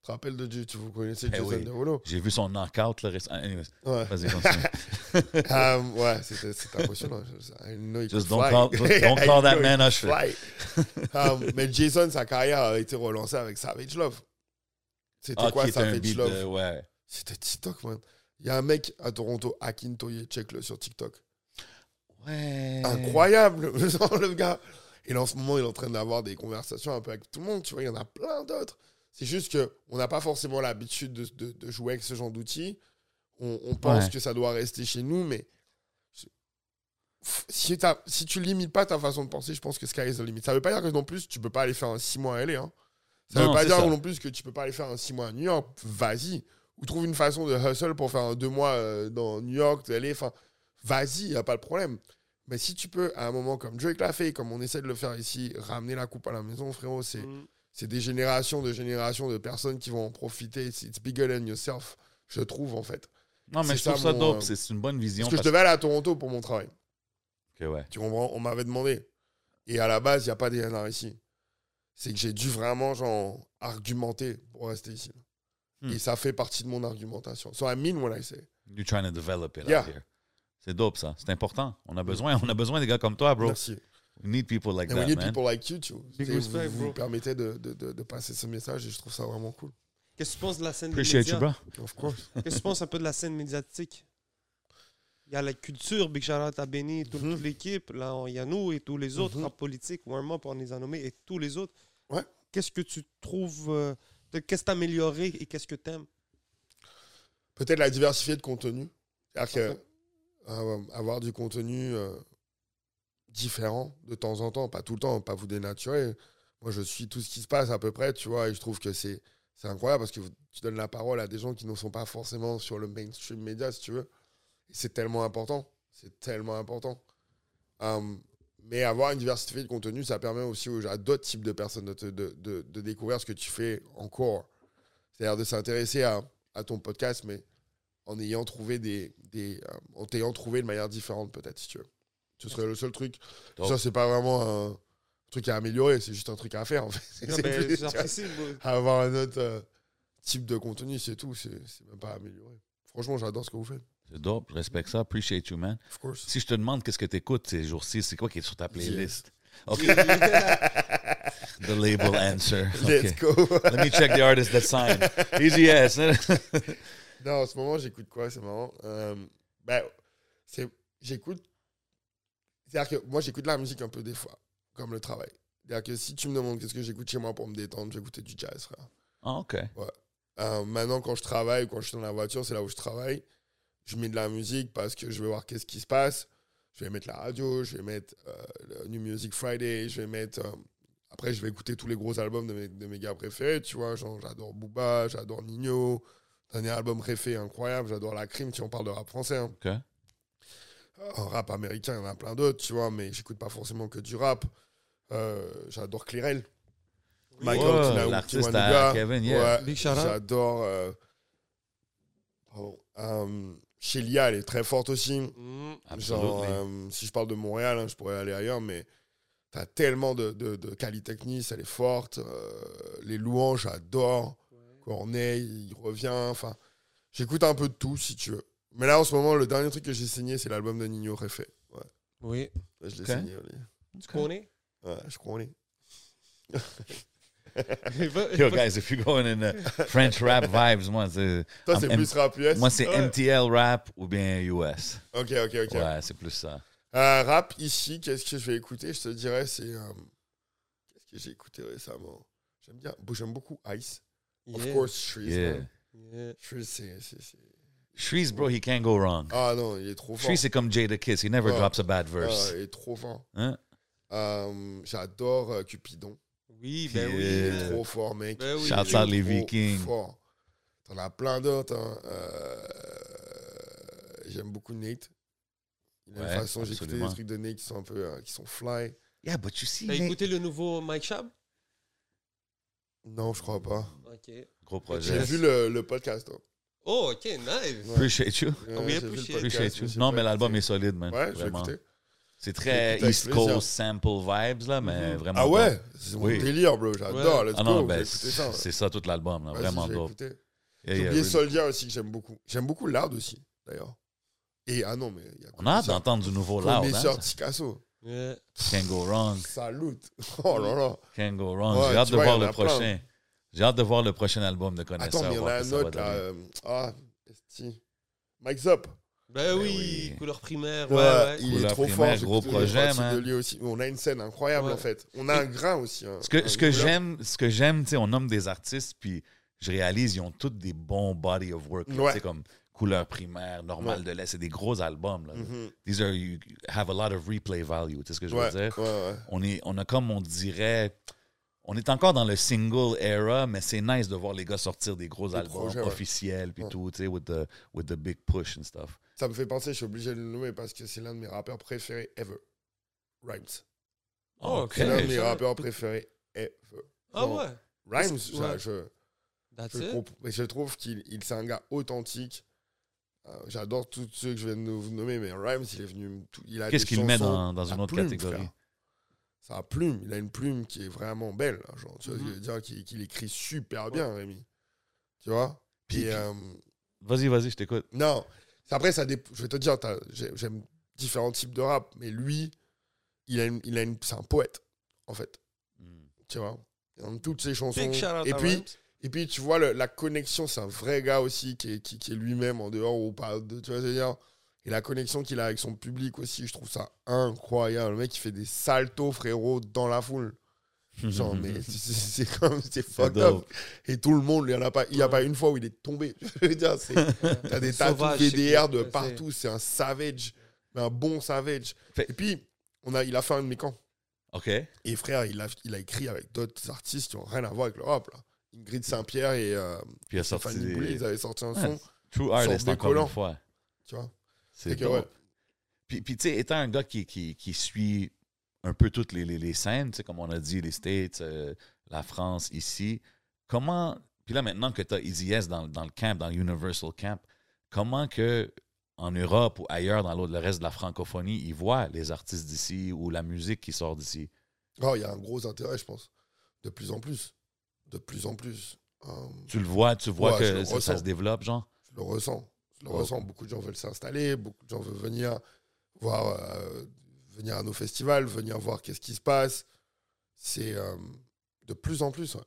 Tu te rappelles de Dieu, tu vous connaissez Eh Jason oui. Derulo? J'ai vu son knockout là, récemment. Anyways, Ouais. vas-y, continue. Ah, <laughs> ouais, c'était impressionnant. I know he Just don't fly. call- don't- <laughs> call that man fly. <laughs> Um, mais Jason, sa carrière a été relancée avec Savage Love. C'était Ah, quoi Savage Love? de- ouais. C'était TikTok, man. Il y a un mec à Toronto, Akintoye, check-le sur TikTok. Ouais. Incroyable, <laughs> le gars. Et là, en ce moment, il est en train d'avoir des conversations un peu avec tout le monde. Tu vois, il y en a plein d'autres. C'est juste qu'on n'a pas forcément l'habitude de, de- de jouer avec ce genre d'outils. On, on pense Ouais. que ça doit rester chez nous, mais si, si tu limites pas ta façon de penser, je pense que sky is the limit. Ça veut pas dire que non plus, tu peux pas aller faire un 6 mois à LA. Hein. Ça Non, veut pas dire ça. non plus que tu peux pas aller faire un 6 mois à New York. Vas-y. Ou trouve une façon de hustle pour faire un 2 mois euh, dans New York, LA. Enfin, vas-y, y a pas de problème. Mais si tu peux, à un moment comme Drake l'a fait, comme on essaie de le faire ici, ramener la coupe à la maison, frérot, c'est c'est des générations de générations de personnes qui vont en profiter. It's it's bigger than yourself, je trouve, en fait. Non, mais je trouve ça, ça mon, dope. euh, C'est une bonne vision. Parce que je devais aller à Toronto pour mon travail. que, ouais. Tu comprends? On m'avait demandé. Et à la base, il n'y a pas d'ENR ici. C'est que j'ai dû vraiment, genre, argumenter pour rester ici. Hmm. Et ça fait partie de mon argumentation. So I mean what I say. You're trying to develop it Yeah. out here. C'est dope, ça. C'est important. On a besoin, on a besoin des gars comme toi, bro. Merci. We need people like And that, we need man. people like you, too. Big respect, vous, bro. vous permettez de, de, de, de passer ce message et je trouve ça vraiment cool. Qu'est-ce que tu penses de la scène des Appreciate you, bro. Of course. Qu'est-ce que tu penses un peu de la scène médiatique? Il y a la culture, Big Charlotte à Benny, toute Mhm. l'équipe. Là, il y a nous et tous les autres Mhm. en politique, Warm-up, on les a nommés, et tous les autres. Ouais. Qu'est-ce que tu trouves, euh, qu'est-ce que tu amélioré et qu'est-ce que tu aimes? Peut-être la diversifier de contenu. C'est-à-dire que euh, avoir du contenu euh, différent de temps en temps, pas tout le temps, pas vous dénaturer. Moi, je suis tout ce qui se passe à peu près, tu vois, et je trouve que c'est c'est incroyable parce que tu donnes la parole à des gens qui ne sont pas forcément sur le mainstream média, si tu veux. Et c'est tellement important. C'est tellement important. Mais avoir une diversité de contenu, ça permet aussi à d'autres types de personnes de, te- de, de- de découvrir ce que tu fais en cours. C'est-à-dire de s'intéresser à, à ton podcast, mais en ayant trouvé des, des euh, en t'ayant trouvé de manière différente peut-être si tu veux Ce serait le seul truc. Dope. Ça, c'est pas vraiment un truc à améliorer, c'est juste un truc à faire, en fait. Non, <laughs> plus, vois, avoir un autre euh, type de contenu, c'est tout. C'est c'est même pas amélioré. Franchement, j'adore ce que vous faites. C'est dope, je respecte ça. Appreciate you, man. Of course. Si je te demande qu'est-ce que tu écoutes ces jours-ci, c'est quoi qui est sur ta playlist? OK. <laughs> The label answer. Let's OK. go. <laughs> Let me check the artist that signed. Easy yes. <laughs> non, en ce moment, j'écoute quoi C'est marrant. Euh, ben, c'est- j'écoute. C'est-à-dire que moi, j'écoute la musique un peu des fois, comme le travail. C'est-à-dire que si tu me demandes qu'est-ce que j'écoute chez moi pour me détendre, j'écoute du jazz, frère. Ah, OK. Euh, maintenant, quand je travaille, quand je suis dans la voiture, c'est là où je travaille. Je mets de la musique parce que je veux voir qu'est-ce qui se passe. Je vais mettre la radio, je vais mettre euh, le New Music Friday, je vais mettre. euh, après, je vais écouter tous les gros albums de mes, de mes gars préférés, tu vois. Genre, j'adore Booba, j'adore Nino. Dernier album préféré incroyable, j'adore La Crime, si on parle de rap français. hein. OK. En rap américain, il y en a plein d'autres, tu vois, mais j'écoute pas forcément que du rap. Euh, j'adore Clérel. Michael Ouais, Kina- l'artiste à Kevin, yeah. Ouais. J'adore. euh. Euh, Shelia, elle est très forte aussi. Mm. Genre, euh, si je parle de Montréal, hein, je pourrais aller ailleurs, mais t'as tellement de, de, de qualité technique, elle est forte. euh, les louanges, j'adore. Corneille, il revient. Enfin, j'écoute un peu de tout, si tu veux. Mais là, en ce moment, le dernier truc que j'ai signé, c'est l'album de Nino Refait. Ouais, Oui. Là, je l'ai signé. oui. Tu connais? Ouais, je crois qu'on est. Yo, guys, if you're going in the French rap vibes, moi, c'est, Toi, c'est plus rap US. moi, c'est Ouais. MTL rap ou bien US. Ok, ok, ok. Ouais, c'est plus ça. Euh, rap ici, qu'est-ce que je vais écouter? Je te dirais, c'est. euh, qu'est-ce que j'ai écouté récemment? J'aime bien. J'aime beaucoup Ice. Of course, Shreeze. Yeah. Yeah. Shreeze, c'est. bro, he can't go wrong. Ah non, il est trop fort. Shreeze, c'est comme Jada Kiss. He never Ouais. drops a bad Ah, verse. il est trop fort. Hein? Euh, J'adore euh, Cupidon. Oui, ben Puis, oui. Il est Euh, trop fort, mec. Ben oui. Est out les trop Vikings. fort. T'en as plein d'autres. hein. Euh, J'aime beaucoup Nate. Il a Ouais, une façon, j'ai écouté des trucs de Nate qui sont un peu. euh, qui sont fly. Yeah, but you see, T'as écouté le nouveau Mike Shab? Non, je crois pas. Ok. gros J'ai projet. vu le, le podcast. hein. Oh, ok, nice. Ouais. Appreciate you. J'ai appreciate. podcast, Appreciate you. j'ai Non, mais l'album écouté. est solide, man. Ouais, vraiment. écouter. C'est très East plaisir. Coast sample vibes, là, mais Mhm. vraiment. Ah ouais? C'est mon Oui. délire, bro. J'adore. Ouais. Let's Ah go. ben, c'est ça tout l'album, là. Vraiment dope. J'ai oublié. Soldier aussi que j'aime beaucoup. J'aime beaucoup Lard aussi, d'ailleurs. Et ah non, mais il y a On a hâte d'entendre du nouveau Loud. Connaisseur Hein? Ticasso. Yeah. Can't go wrong. Salut. <laughs> Oh là là. Can't go wrong. J'ai hâte de voir le prochain. J'ai hâte de voir le prochain album de Connaisseur. Attends, mais il y en a un autre là. euh, Ah, esti. Mike Zop. Ben oui, oui. couleur primaire. Ouais, Ouais, ouais. il est Couleur trop primaire, fort. gros projet, parties man. de lui aussi. On a une scène incroyable Ouais. en fait. On a un grain aussi. hein. Ce que, Un ce que j'aime, ce que j'aime, tu sais, on nomme des artistes, puis je réalise, ils ont tous des bons body of work. sais, comme Couleur primaire, Normal Ouais. de l'Est, c'est des gros albums. Là. Mhm. These are, you have a lot of replay value, tu sais ce que je Ouais, veux dire? ouais, ouais. On, est, on a comme on dirait, on est encore dans le single era, mais c'est nice de voir les gars sortir des gros Des albums projets, officiels, puis Ouais. tout, tu sais, with the, with the big push and stuff. Ça me fait penser, je suis obligé de le nommer parce que c'est l'un de mes rappeurs préférés ever. Rhymes. Oh, ok. C'est l'un de mes rappeurs préférés ever. Ah ouais. Rhymes, Ouais. je, That's je, je trouve qu'il il- c'est un gars authentique. Euh, J'adore tous ceux que je viens de vous nommer, mais Rhymes, il est venu. il a Qu'est-ce qu'il met dans, dans une autre plume, catégorie? frère. Sa plume, il a une plume qui est vraiment belle. genre, tu vois Mhm. je veux dire Qu'il écrit super bien, Rémi. Tu vois? Puis- euh, Vas-y, vas-y, je t'écoute. Non, après, ça dép- je vais te dire, j'aime différents types de rap, mais lui, il a une, il a une, c'est un poète, en fait. Tu vois? Dans toutes ses chansons. Big shout out Et puis, Rhymes. et puis, tu vois, le- la connexion, c'est un vrai gars aussi qui est, qui, qui est lui-même en dehors ou pas. De, tu vois, ce que je veux dire? Et la connexion qu'il a avec son public aussi, je trouve ça incroyable. Le mec, il fait des saltos, frérot, dans la foule. Genre, mais c'est- comme, c'est fucked up. Et tout le monde, il n'y a, pas- il y a pas une fois où il est tombé. <laughs> Je veux dire. <laughs> T'as des tatous VDR de partout. C'est un savage, mais un bon savage. Fait- Et puis, on a, il a fait un de mes camps. OK. Et frère, il a, il a écrit avec d'autres artistes qui n'ont rien à voir avec le rap. Là. Ingrid Saint-Pierre et euh, Puis il a sorti Fanny des... Boulay, ils avaient sorti un Ouais. son. True artist, encore décollant. une fois. Tu vois? C'est ouais. Puis, puis tu sais, étant un gars qui, qui, qui suit un peu toutes les, les, les scènes, tu sais, comme on a dit, les States, euh, la France, ici, comment... Puis là, maintenant que tu as Easy dans, dans le camp, dans le Universal Camp, comment que en Europe ou ailleurs dans le reste de la francophonie, ils voient les artistes d'ici ou la musique qui sort d'ici? Oh, il y a un gros intérêt, je pense. De plus en plus. De plus en plus. Euh, Tu le vois, tu vois Ouais, que ça, se développe, genre? je le ressens. Je le ressens. Beaucoup de gens veulent s'installer, beaucoup de gens veulent venir voir, euh, venir à nos festivals, venir voir qu'est-ce qui se passe. C'est euh, de plus en plus. ouais.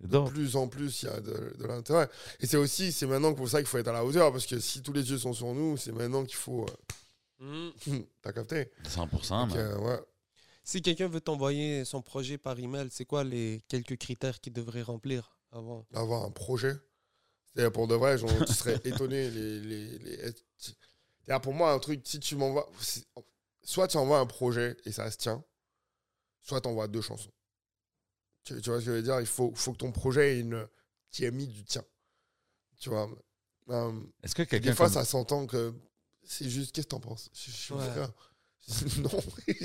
C'est De plus en plus, il y a de, de l'intérêt. Et c'est aussi, c'est maintenant pour ça qu'il faut être à la hauteur, parce que si tous les yeux sont sur nous, c'est maintenant qu'il faut. Euh, <laughs> T'as capté 100%. Donc, man. euh, ouais. Si quelqu'un veut t'envoyer son projet par email, c'est quoi les quelques critères qu'il devrait remplir avant? Avoir un projet. C'est-à-dire, pour de vrai, genre, tu serais <laughs> étonné. Les, les, les- C'est-à-dire, pour moi, un truc, si tu m'envoies. Soit tu envoies un projet et ça se tient, soit tu envoies deux chansons. Tu, tu vois ce que je veux dire? Il faut, faut que ton projet ait une. Tu y aies mis du tien. Tu vois? Euh, Est-ce que quelqu'un. Des fois, comme- ça s'entend que c'est juste. Qu'est-ce que t'en penses? Je- je suis Ouais. frère. <laughs> Non,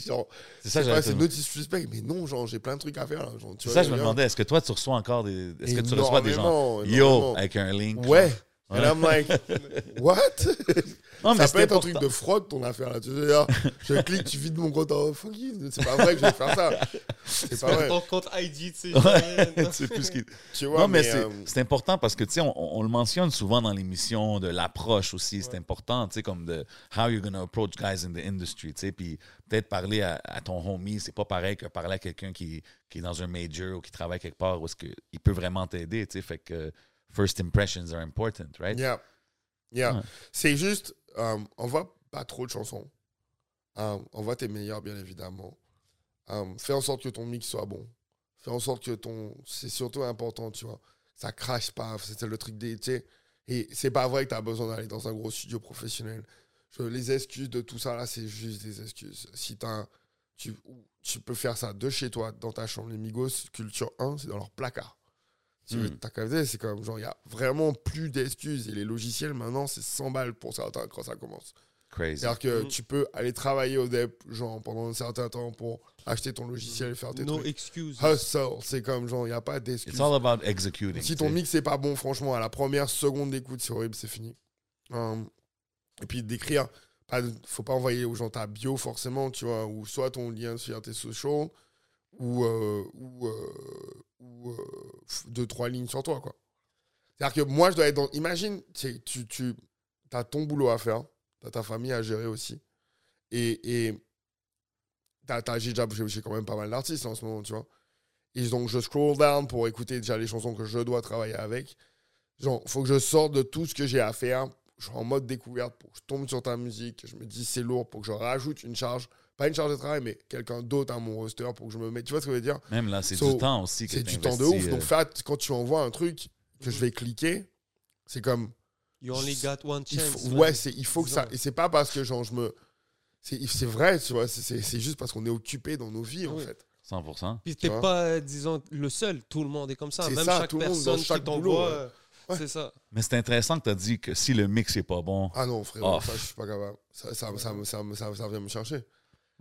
genre, C'est ça, pas, c'est notice suspect, mais non, genre, j'ai plein de trucs à faire. Là, genre, tu C'est vois, ça, je me demandais, est-ce que toi, tu reçois encore des. Est-ce que tu reçois des gens. Yo, avec un link. Ouais. genre. And I'm like, <laughs> what? Non, Ça c'est peut être un truc de fraude, ton affaire là. Tu veux dire, je clique, tu vides mon compte en fuck you. C'est pas vrai que je vais faire ça. C'est pas vrai. Ton compte ID, tu sais. Ouais, <laughs> sais plus ce qui. Tu vois, non, mais, mais, c'est euh, c'est important parce que, tu sais, on, on le mentionne souvent dans l'émission de l'approche aussi. C'est Ouais. important, tu sais, comme de how you're going to approach guys in the industry, tu sais. Puis peut-être parler à, à ton homie, c'est pas pareil que parler à quelqu'un qui, qui est dans un major ou qui travaille quelque part où est-ce qu'il peut vraiment t'aider, tu sais. Fait que first impressions are important, right? Yeah. C'est juste, euh, envoie pas trop de chansons. Euh, envoie tes meilleurs, bien évidemment. Euh, fais en sorte que ton mix soit bon. Fais en sorte que ton. C'est surtout important, tu vois. Ça crache pas. C'est le truc des. tu sais. Et c'est pas vrai que tu as besoin d'aller dans un gros studio professionnel. Je- les excuses de tout ça, là, c'est juste des excuses. Si t'as un- tu, tu peux faire ça de chez toi, dans ta chambre. Les Migos, culture 1, c'est dans leur placard. Tu veux, Mm. t'as capté, c'est comme genre, il y a vraiment plus d'excuses. Et les logiciels, maintenant, c'est 100 balles pour certains quand ça commence. Crazy. C'est-à-dire que Mm. tu peux aller travailler au DEP, genre, pendant un certain temps pour acheter ton logiciel et faire tes No trucs. excuses. Hustle, c'est comme genre, il n'y a pas d'excuses. It's all about executing. Si ton mix n'est pas bon, franchement, à la première seconde d'écoute, c'est horrible, c'est fini. Hum, et puis d'écrire, pas, faut pas envoyer aux gens ta bio forcément, tu vois, ou soit ton lien sur tes socials, ou, euh, ou, euh, euh, deux, trois lignes sur toi, quoi. C'est-à-dire que moi, je dois être dans. Imagine, tu, tu, tu as ton boulot à faire, tu as ta famille à gérer aussi. Et, j'ai j'ai quand même pas mal d'artistes en ce moment, tu vois. Et donc, je scroll down pour écouter déjà les chansons que je dois travailler avec. Genre, faut que je sorte de tout ce que j'ai à faire. Je suis en mode découverte pour que je tombe sur ta musique. que Je me dis, c'est lourd pour que je rajoute une charge. Pas une charge de travail, mais quelqu'un d'autre à mon roster pour que je me mette. Tu vois ce que je veux dire? Même là, c'est So, du temps aussi. C'est du temps de ouf. euh, Donc, fat, quand tu envoies un truc que je vais cliquer, c'est comme. You only got one il chance. faut- ouais, c'est, il faut que ça. Et c'est pas parce que genre, je me. C'est, c'est vrai, tu vois. C'est, c'est- c'est juste parce qu'on est occupé dans nos vies, en fait. 100%. Puis Tu t'es pas, euh, disons, le seul. Tout le monde est comme ça. C'est Même ça, chaque tout le monde, dans personne chaque qui t'envoie, ouais. euh, Ouais. c'est ça. Mais c'est intéressant que tu as dit que si le mix est pas bon. Ah non, frérot, Oh. ça, je suis pas capable. Ça, ça, ça, ça, ça, ça, ça vient me chercher.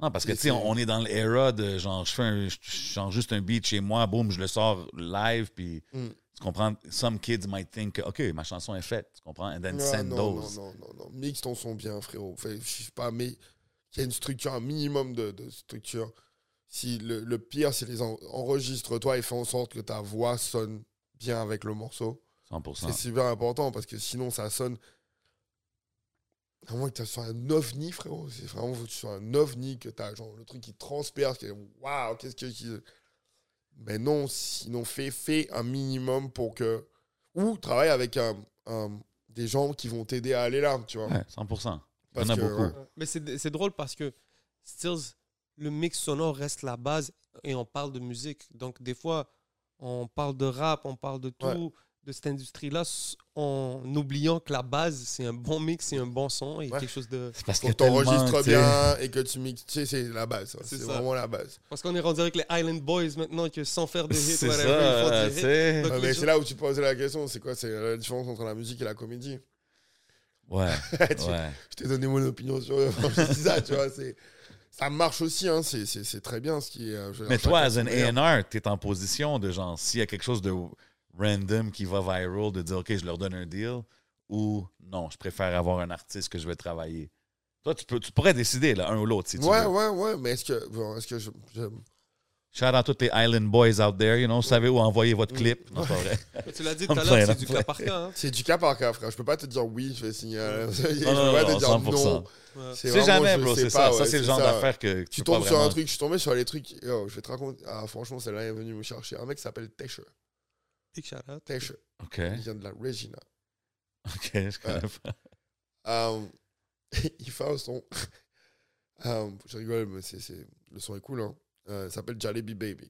Non, parce que tu sais, on on est dans l'era de genre, je fais un, je change juste un beat chez moi, boum, je le sors live, puis Mm. tu comprends? Some kids might think, OK, ma chanson est faite, tu comprends? And then send non, those. non, non, non, non. Mix ton son bien, frérot. Fait, je sais pas, mais il y a une structure, un minimum de, de structure. Si le, le pire, c'est les en- enregistre-toi et fais en sorte que ta voix sonne bien avec le morceau. 100%. C'est super important parce que sinon, ça sonne. À moins que tu sois un ovni, frérot. C'est vraiment faut que tu sois un ovni, que tu as genre, le truc qui transperce, qui est waouh, qu'est-ce que. qui- Mais non, sinon, fais, fais un minimum pour que. Ou travaille avec un, un- des gens qui vont t'aider à aller là, tu vois. Ouais, 100%. Il y Parce en a que, beaucoup. ouais. Mais c'est c'est drôle parce que Stills, le mix sonore reste la base et on parle de musique. Donc, des fois, on parle de rap, on parle de tout, Ouais. De cette industrie-là, en oubliant que la base, c'est un bon mix, c'est un bon son et Ouais. quelque chose de. C'est parce Faut que tu sais, bien et que tu mixes. Tu sais, c'est la base. ça. C'est vraiment la base. Parce qu'on est rendu avec les Island Boys maintenant que sans faire de hits, ça, ils font des tu hits. Donc, mais gens- c'est là où tu posais la question c'est quoi C'est la différence entre la musique et la comédie? Ouais, <laughs> Tu- ouais. je t'ai donné mon opinion sur eux. je dis ça, tu vois. c'est- Ça marche aussi, hein. c'est, c'est, c'est très bien ce qui est. euh, Mais toi, as meilleur. A&R, t'es en position de genre, s'il y a quelque chose de random qui va viral, de dire, OK, je leur donne un deal, ou non, je préfère avoir un artiste que je vais travailler? Toi, tu, peux, tu pourrais décider, là, un ou l'autre, si tu Ouais, veux. ouais, ouais, mais est-ce que, bon, est-ce que je, je- Shout out à tous les Island Boys out there, you know, vous savez où envoyer votre Mm. clip. Non, c'est pas vrai. <laughs> Tu l'as dit <laughs> tout à l'heure, c'est I'm du cas par cas. hein. C'est du cas par cas, frère. Je peux pas te dire oui, je vais signer. <laughs> je peux pas te dire 100%. non. Ouais. C'est jamais, bro, c'est ça. ça, ouais, c'est le c'est genre d'affaire que Tu peux pas tombes sur un truc, je suis tombé sur les trucs. Yo, je vais te raconter. Ah, franchement, celle-là est venue me chercher. Un mec qui s'appelle Tesher. Big shout out. Tesher. OK, Il vient de la Regina. OK, je connais pas. Um, <laughs> il fait un son. <laughs> Um, je rigole, mais c'est, c'est- le son est cool. Hein. Euh, il s'appelle Jalebi Baby.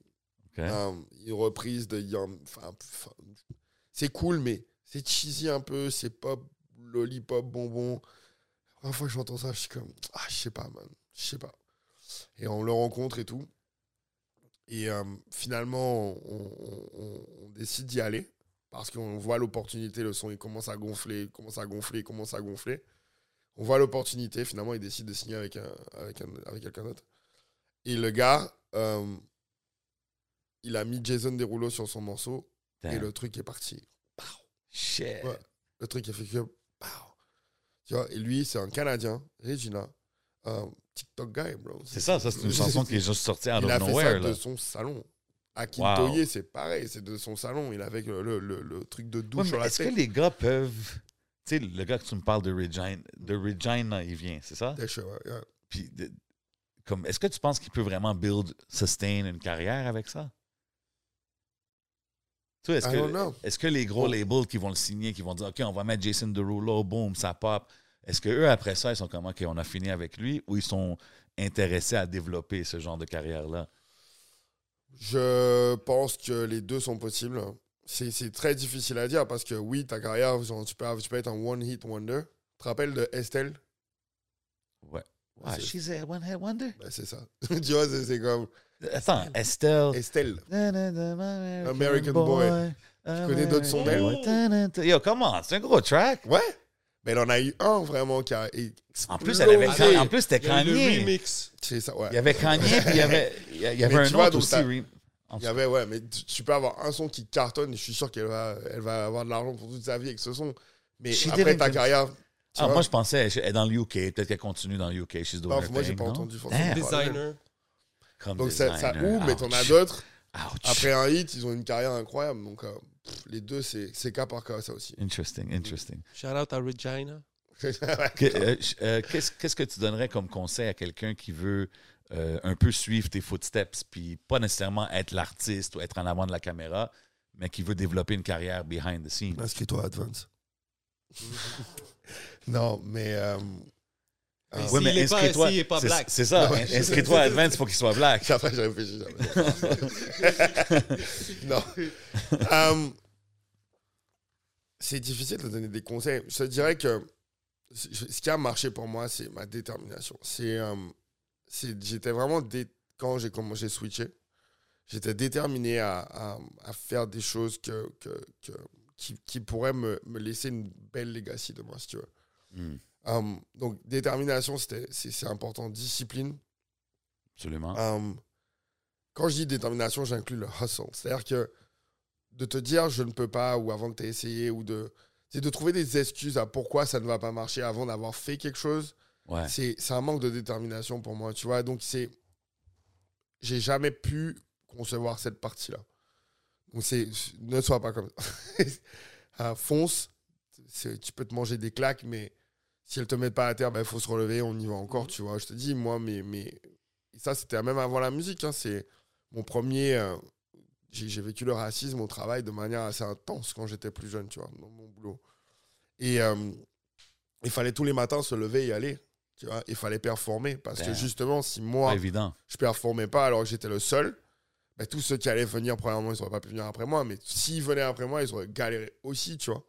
OK. Um, une reprise de Young. enfin, enfin, c'est cool, mais c'est cheesy un peu. C'est pop, lollipop, bonbon. La première fois que j'entends ça, je suis comme. Ah, je sais pas, man. Je sais pas. Et on le rencontre et tout. Et euh, finalement, on, on- on- on décide d'y aller. Parce qu'on voit l'opportunité, le son, il commence à gonfler, il commence à gonfler, il commence à gonfler. On voit l'opportunité, finalement, il décide de signer avec, un, avec, un, avec quelqu'un d'autre. Et le gars, euh, il a mis Jason Derulo sur son morceau et le truc est parti. Shit. Ouais. Le truc a fait que. pow. Tu vois, et lui, c'est un Canadien, Regina, un TikTok guy, bro. C'est ça, ça, c'est une <laughs> chanson qui est juste sortie out Il of a fait ça nowhere, de son salon. À Wow. C'est pareil, c'est de son salon. Il avait le, le, le- le truc de douche Ouais, sur la est-ce que tête. les gars peuvent... Tu sais, le gars que tu me parles de Regina, de Regina il vient, c'est ça? Puis, de- comme, est-ce que tu penses qu'il peut vraiment build, sustain une carrière avec ça? Tu sais, est-ce I que, don't know. est-ce que les gros labels qui vont le signer, qui vont dire, OK, on va mettre Jason Derulo, boom, ça pop, est-ce que eux après ça, ils sont comme, OK, on a fini avec lui, ou ils sont intéressés à développer ce genre de carrière-là? Je pense que les deux sont possibles. C'est c'est très difficile à dire parce que oui, ta carrière, genre, tu, peux, tu peux être un one-hit wonder. Tu te rappelles de Estelle? Ouais. Ah, C'est- she's a one-hit wonder? Ben, C'est ça. <laughs> tu vois, c'est c'est comme Attends, Estelle. Estelle. American, American Boy. Tu connais d'autres sons d'elle? d'elle? Yo, comment? C'est un gros track. Ouais. Mais il en a eu un vraiment qui a. En plus, elle avait, en plus, c'était Kanye. remix. C'est ça, ouais. Il y avait Kanye, puis il y avait, il y avait un autre aussi. rem- Il y avait, ouais, mais tu, tu peux avoir un son qui cartonne et je suis sûr qu'elle va, elle va avoir de l'argent pour toute sa vie avec ce son. Mais She après ta carrière. Ah, vois, moi, je pensais, elle est dans le UK. Peut-être qu'elle continue dans le UK. She's doing Non, moi, j'ai pas non? entendu forcément. Damn. Designer. Comme Donc ça, ça ou, mais t'en as d'autres. Après un hit, ils ont une carrière incroyable. Donc euh, pff, les deux, c'est c'est cas par cas, ça aussi. Interesting, interesting. Shout out à Regina. <laughs> Que- euh, ch- euh, Qu'est-ce qu'est-ce que tu donnerais comme conseil à quelqu'un qui veut euh, un peu suivre tes footsteps, puis pas nécessairement être l'artiste ou être en avant de la caméra, mais qui veut développer une carrière behind the scenes? Inscris-toi à Advance. non, mais. euh, Mais ah, est pas- inscris-toi- s'il est pas black? C'est ça, Non, inscris-toi à Advance pour qu'il soit black? <laughs> Après, j'ai réfléchi. non. <laughs> Euh, c'est difficile de donner des conseils. Je te dirais que ce qui a marché pour moi, c'est ma détermination. C'est, euh, c'est- j'étais vraiment dé- quand j'ai commencé à switcher, j'étais déterminé à, à- à faire des choses que, que- que- qui, qui pourraient me, me laisser une belle legacy de moi, si tu veux. Hmm, Euh, donc détermination, c'est, important. Discipline, absolument. Um, quand je dis détermination, j'inclus le hustle. C'est-à-dire que de te dire je ne peux pas ou avant que tu aies essayé ou de. C'est de trouver des excuses à pourquoi ça ne va pas marcher avant d'avoir fait quelque chose. Ouais. C'est un manque de détermination pour moi, tu vois. Donc, c'est. J'ai jamais pu concevoir cette partie-là. Donc, c'est. Ne sois pas comme ça. Ah, <laughs> fonce. Tu peux te manger des claques, mais si elles te mettent pas à terre, il faut se relever, on y va encore, tu vois. Je te dis, moi, mais. mais ça, c'était même avant la musique. hein, c'est mon premier. euh, j'ai vécu le racisme au travail de manière assez intense quand j'étais plus jeune, tu vois, dans mon boulot. Et euh, il fallait tous les matins se lever et y aller. Tu vois, il fallait performer. Parce que justement, si moi, évident. je performais pas alors que j'étais le seul, ben, tous ceux qui allaient venir, premièrement, ils n'auraient pas pu venir après moi. Mais s'ils venaient après moi, ils auraient galéré aussi, tu vois.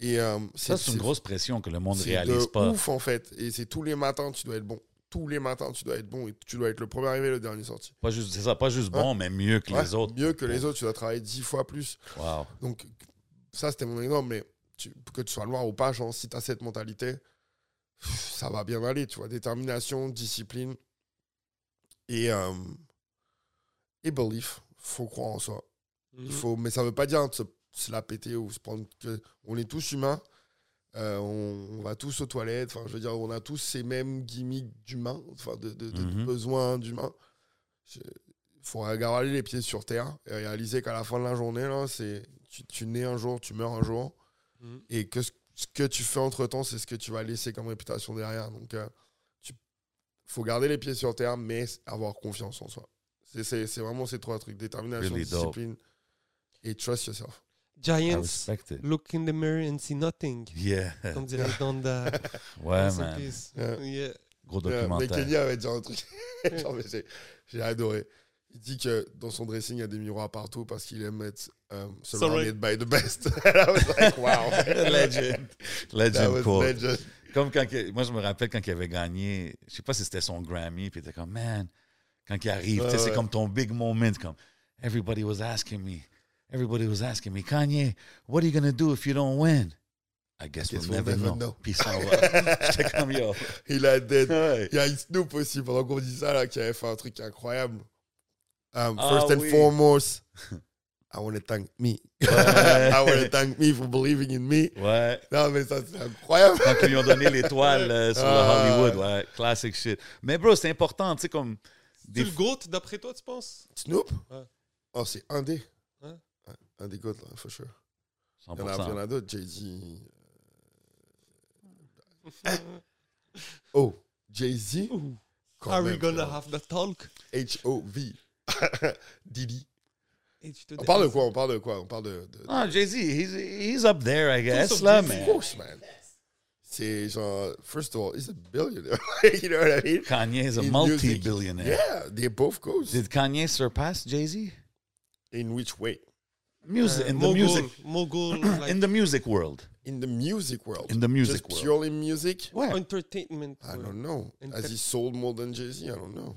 Et euh, Ça, c'est une grosse pression que le monde c'est réalise de pas. ouf, en fait. Et c'est tous les matins, tu dois être bon. Tous les matins, tu dois être bon. Et tu dois être le premier arrivé, le dernier sorti. Pas juste, c'est ça, pas juste bon, mais mieux que Ouais, les autres. Mieux que les autres, tu dois travailler dix fois plus. Wow. Donc, ça, c'était mon exemple, mais tu- que tu sois noir ou pas, genre, si tu as cette mentalité, ça va bien aller, tu vois. Détermination, discipline et, euh, et belief. faut croire en soi. Mhm. Il faut, mais ça veut pas dire se, se la péter ou se prendre que. On est tous humains. Euh, on, on va tous aux toilettes. Enfin, je veux dire, on a tous ces mêmes gimmicks d'humains, enfin, de, de, de Mhm. besoins d'humains. Il faut regarder les pieds sur terre et réaliser qu'à la fin de la journée, là, c'est tu, tu nais un jour, tu meurs un jour. Mhm. Et que ce, ce que tu fais entre temps, c'est ce que tu vas laisser comme réputation derrière. Donc, il faut garder les pieds sur terre, mais avoir confiance en soi. C'est- vraiment ces trois trucs détermination, Really discipline et trust yourself. I Giants, respect it. look in the mirror and see nothing. Yeah. Comme dirait <laughs> Donda. Ouais, man. Yeah. Yeah. Gros Euh, mais documentaire. Kenny avait dit un truc. <laughs> J'ai- J'ai adoré. Il dit que dans son dressing, il y a des miroirs partout parce qu'il aime être um, surrounded by the best. <laughs> I was like, wow. Legend. That Legend was quote. legend. Comme quand, moi, je me rappelle quand il avait gagné, je sais pas si c'était son Grammy, puis il était comme, man, quand il arrive, tu sais, Ouais, c'est comme ton big moment, comme, everybody was asking me, everybody was asking me, Kanye, what are you gonna do if you don't win? I guess, Guess we'll, we'll never, never know. know. S'en va. J'étais comme, yo. Il a dead. Ouais. Il y a une Snoop aussi, pendant qu'on dit ça, là, qui avait fait un truc incroyable. Um, Ah first and oui. foremost, <laughs> I want to thank me. <laughs> I want to thank me for believing in me. Ouais. Non, mais ça, c'est incroyable. Quand ils lui ont donné <laughs> l'étoile euh, sur Ah. le Hollywood, ouais, classic shit. Mais bro, c'est important, tu sais, comme. C'est Des le GOAT, d'après toi, tu penses? Snoop? Ouais. Oh, c'est un des. Un des goats, là, for sure. Il y en a, il y en 100%. a d'autres, Jay-Z. euh, Oh, Jay-Z. Are we gonna have the talk? H-O-V. <laughs> To On parle de quoi On parle de quoi On parle de. de- Ah, Jay-Z, he's, he's up there, I guess, là, mais. Of course, man. C'est genre, first of all, he's a billionaire. <laughs> you know what I mean? Kanye is a In multi-billionaire. Yeah, they both go. Did Kanye surpass Jay-Z? In which way? Music, Uh, in the music, mogul, <clears throat> like in the music world. In the music world. In the music Just world. purely music? Ouais. entertainment. I world. don't know. In Has he sold more than Jay Z? I don't know.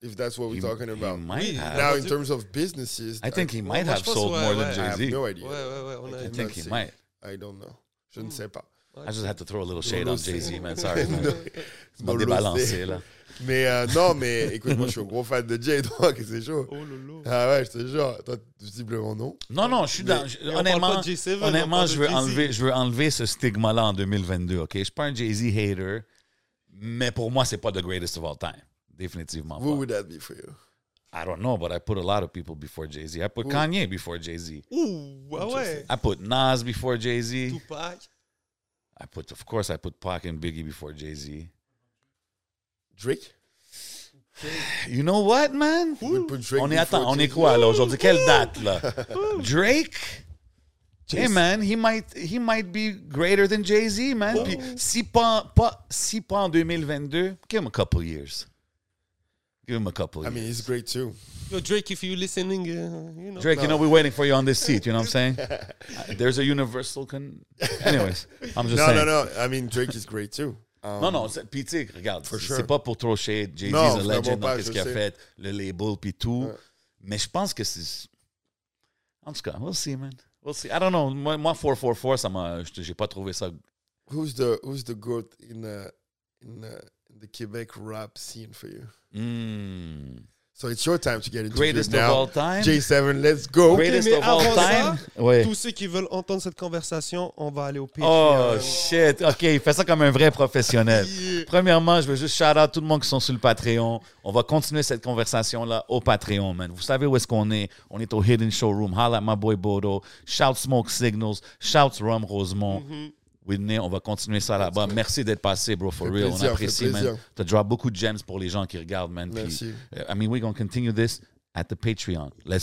If that's what we're He- talking he about. might Oui, have. Now, Now, in terms of businesses, I think he I, might have sold more ouais. than I have Jay-Z. no idea. I I'm think he saying. might. I don't know. Je ne sais pas. I just had to throw a little shade on Jay-Z, man. <laughs> Sorry, man. Non, Tu m'as Mais euh, non, mais écoute, moi je suis un gros fan de Jay, <laughs> donc c'est chaud. Oh lolo. Ah ouais, je te jure. Toi, visiblement non. Non, non, je suis Mais- dans. je- Et on parle honnêtement, pas de J7, on honnêtement parle je, veux Jay-Z. enlever, je veux enlever ce stigma-là en 2022, OK? Je suis pas un Jay-Z hater, mais pour moi, c'est pas the greatest of all time. Définitivement Who pas. would that be for you? I don't know, but I put a lot of people before Jay-Z. I put? Kanye before Jay-Z. Ouh, ah ouais. I put Nas before Jay-Z. Tupac. I put, of course, I put Pac and Biggie before Jay-Z. Drake? You know what, man? You would put Drake On est, before attends, on est Jay-Z? quoi, là, aujourd'hui? Quelle date, là? Drake? Hey, Jay-Z. man, he might, he might be greater than Jay-Z, man. Puis, si pas, pas, si pas en 2022, give him a couple years. Give him a couple I years. mean, he's great too. Yo, Drake, if you're listening, uh, you know. Drake, you know, we're waiting for you on this seat. You know what I'm saying? <laughs> Uh, There's a universal con. Anyways, I'm just No, saying. no, no. I mean, Drake is great too. Um, Non, non, c'est- puis tu sais, regarde, For c'est sure. pas pour trop shade. Jay-Z vraiment legend pas, dans ce qu'il a fait, le label puis tout. Ouais. Mais je pense que c'est... En tout cas, we'll see, man. We'll see. I don't know. Moi, moi 444, ça m'a... J'ai pas trouvé ça... Who's the Who's the goat in uh, in, uh, in the Quebec rap scene for you? Hmm. So it's your time to get into Greatest it of now. all time? J7, let's go. Greatest mais of all time? ça, Ouais. Tous ceux qui veulent entendre cette conversation, on va aller au Patreon. Oh, shit. OK, il fait ça comme un vrai professionnel. <laughs> Premièrement, je veux juste shout out tout le monde qui sont sur le Patreon. On va continuer cette conversation-là au Patreon, man. Vous savez où est-ce qu'on est? On est au Hidden Showroom. Holla at my boy Bodo. Shout Smoke Signals. Shout Rum Rosemont. Whitney, on va continuer ça là-bas. Merci d'être passé, bro, for real. plaisir, on apprécie, man. T'as drop beaucoup de gems pour les gens qui regardent, man. Puis, Merci. uh, I mean, we're going to continue this at the Patreon. Let's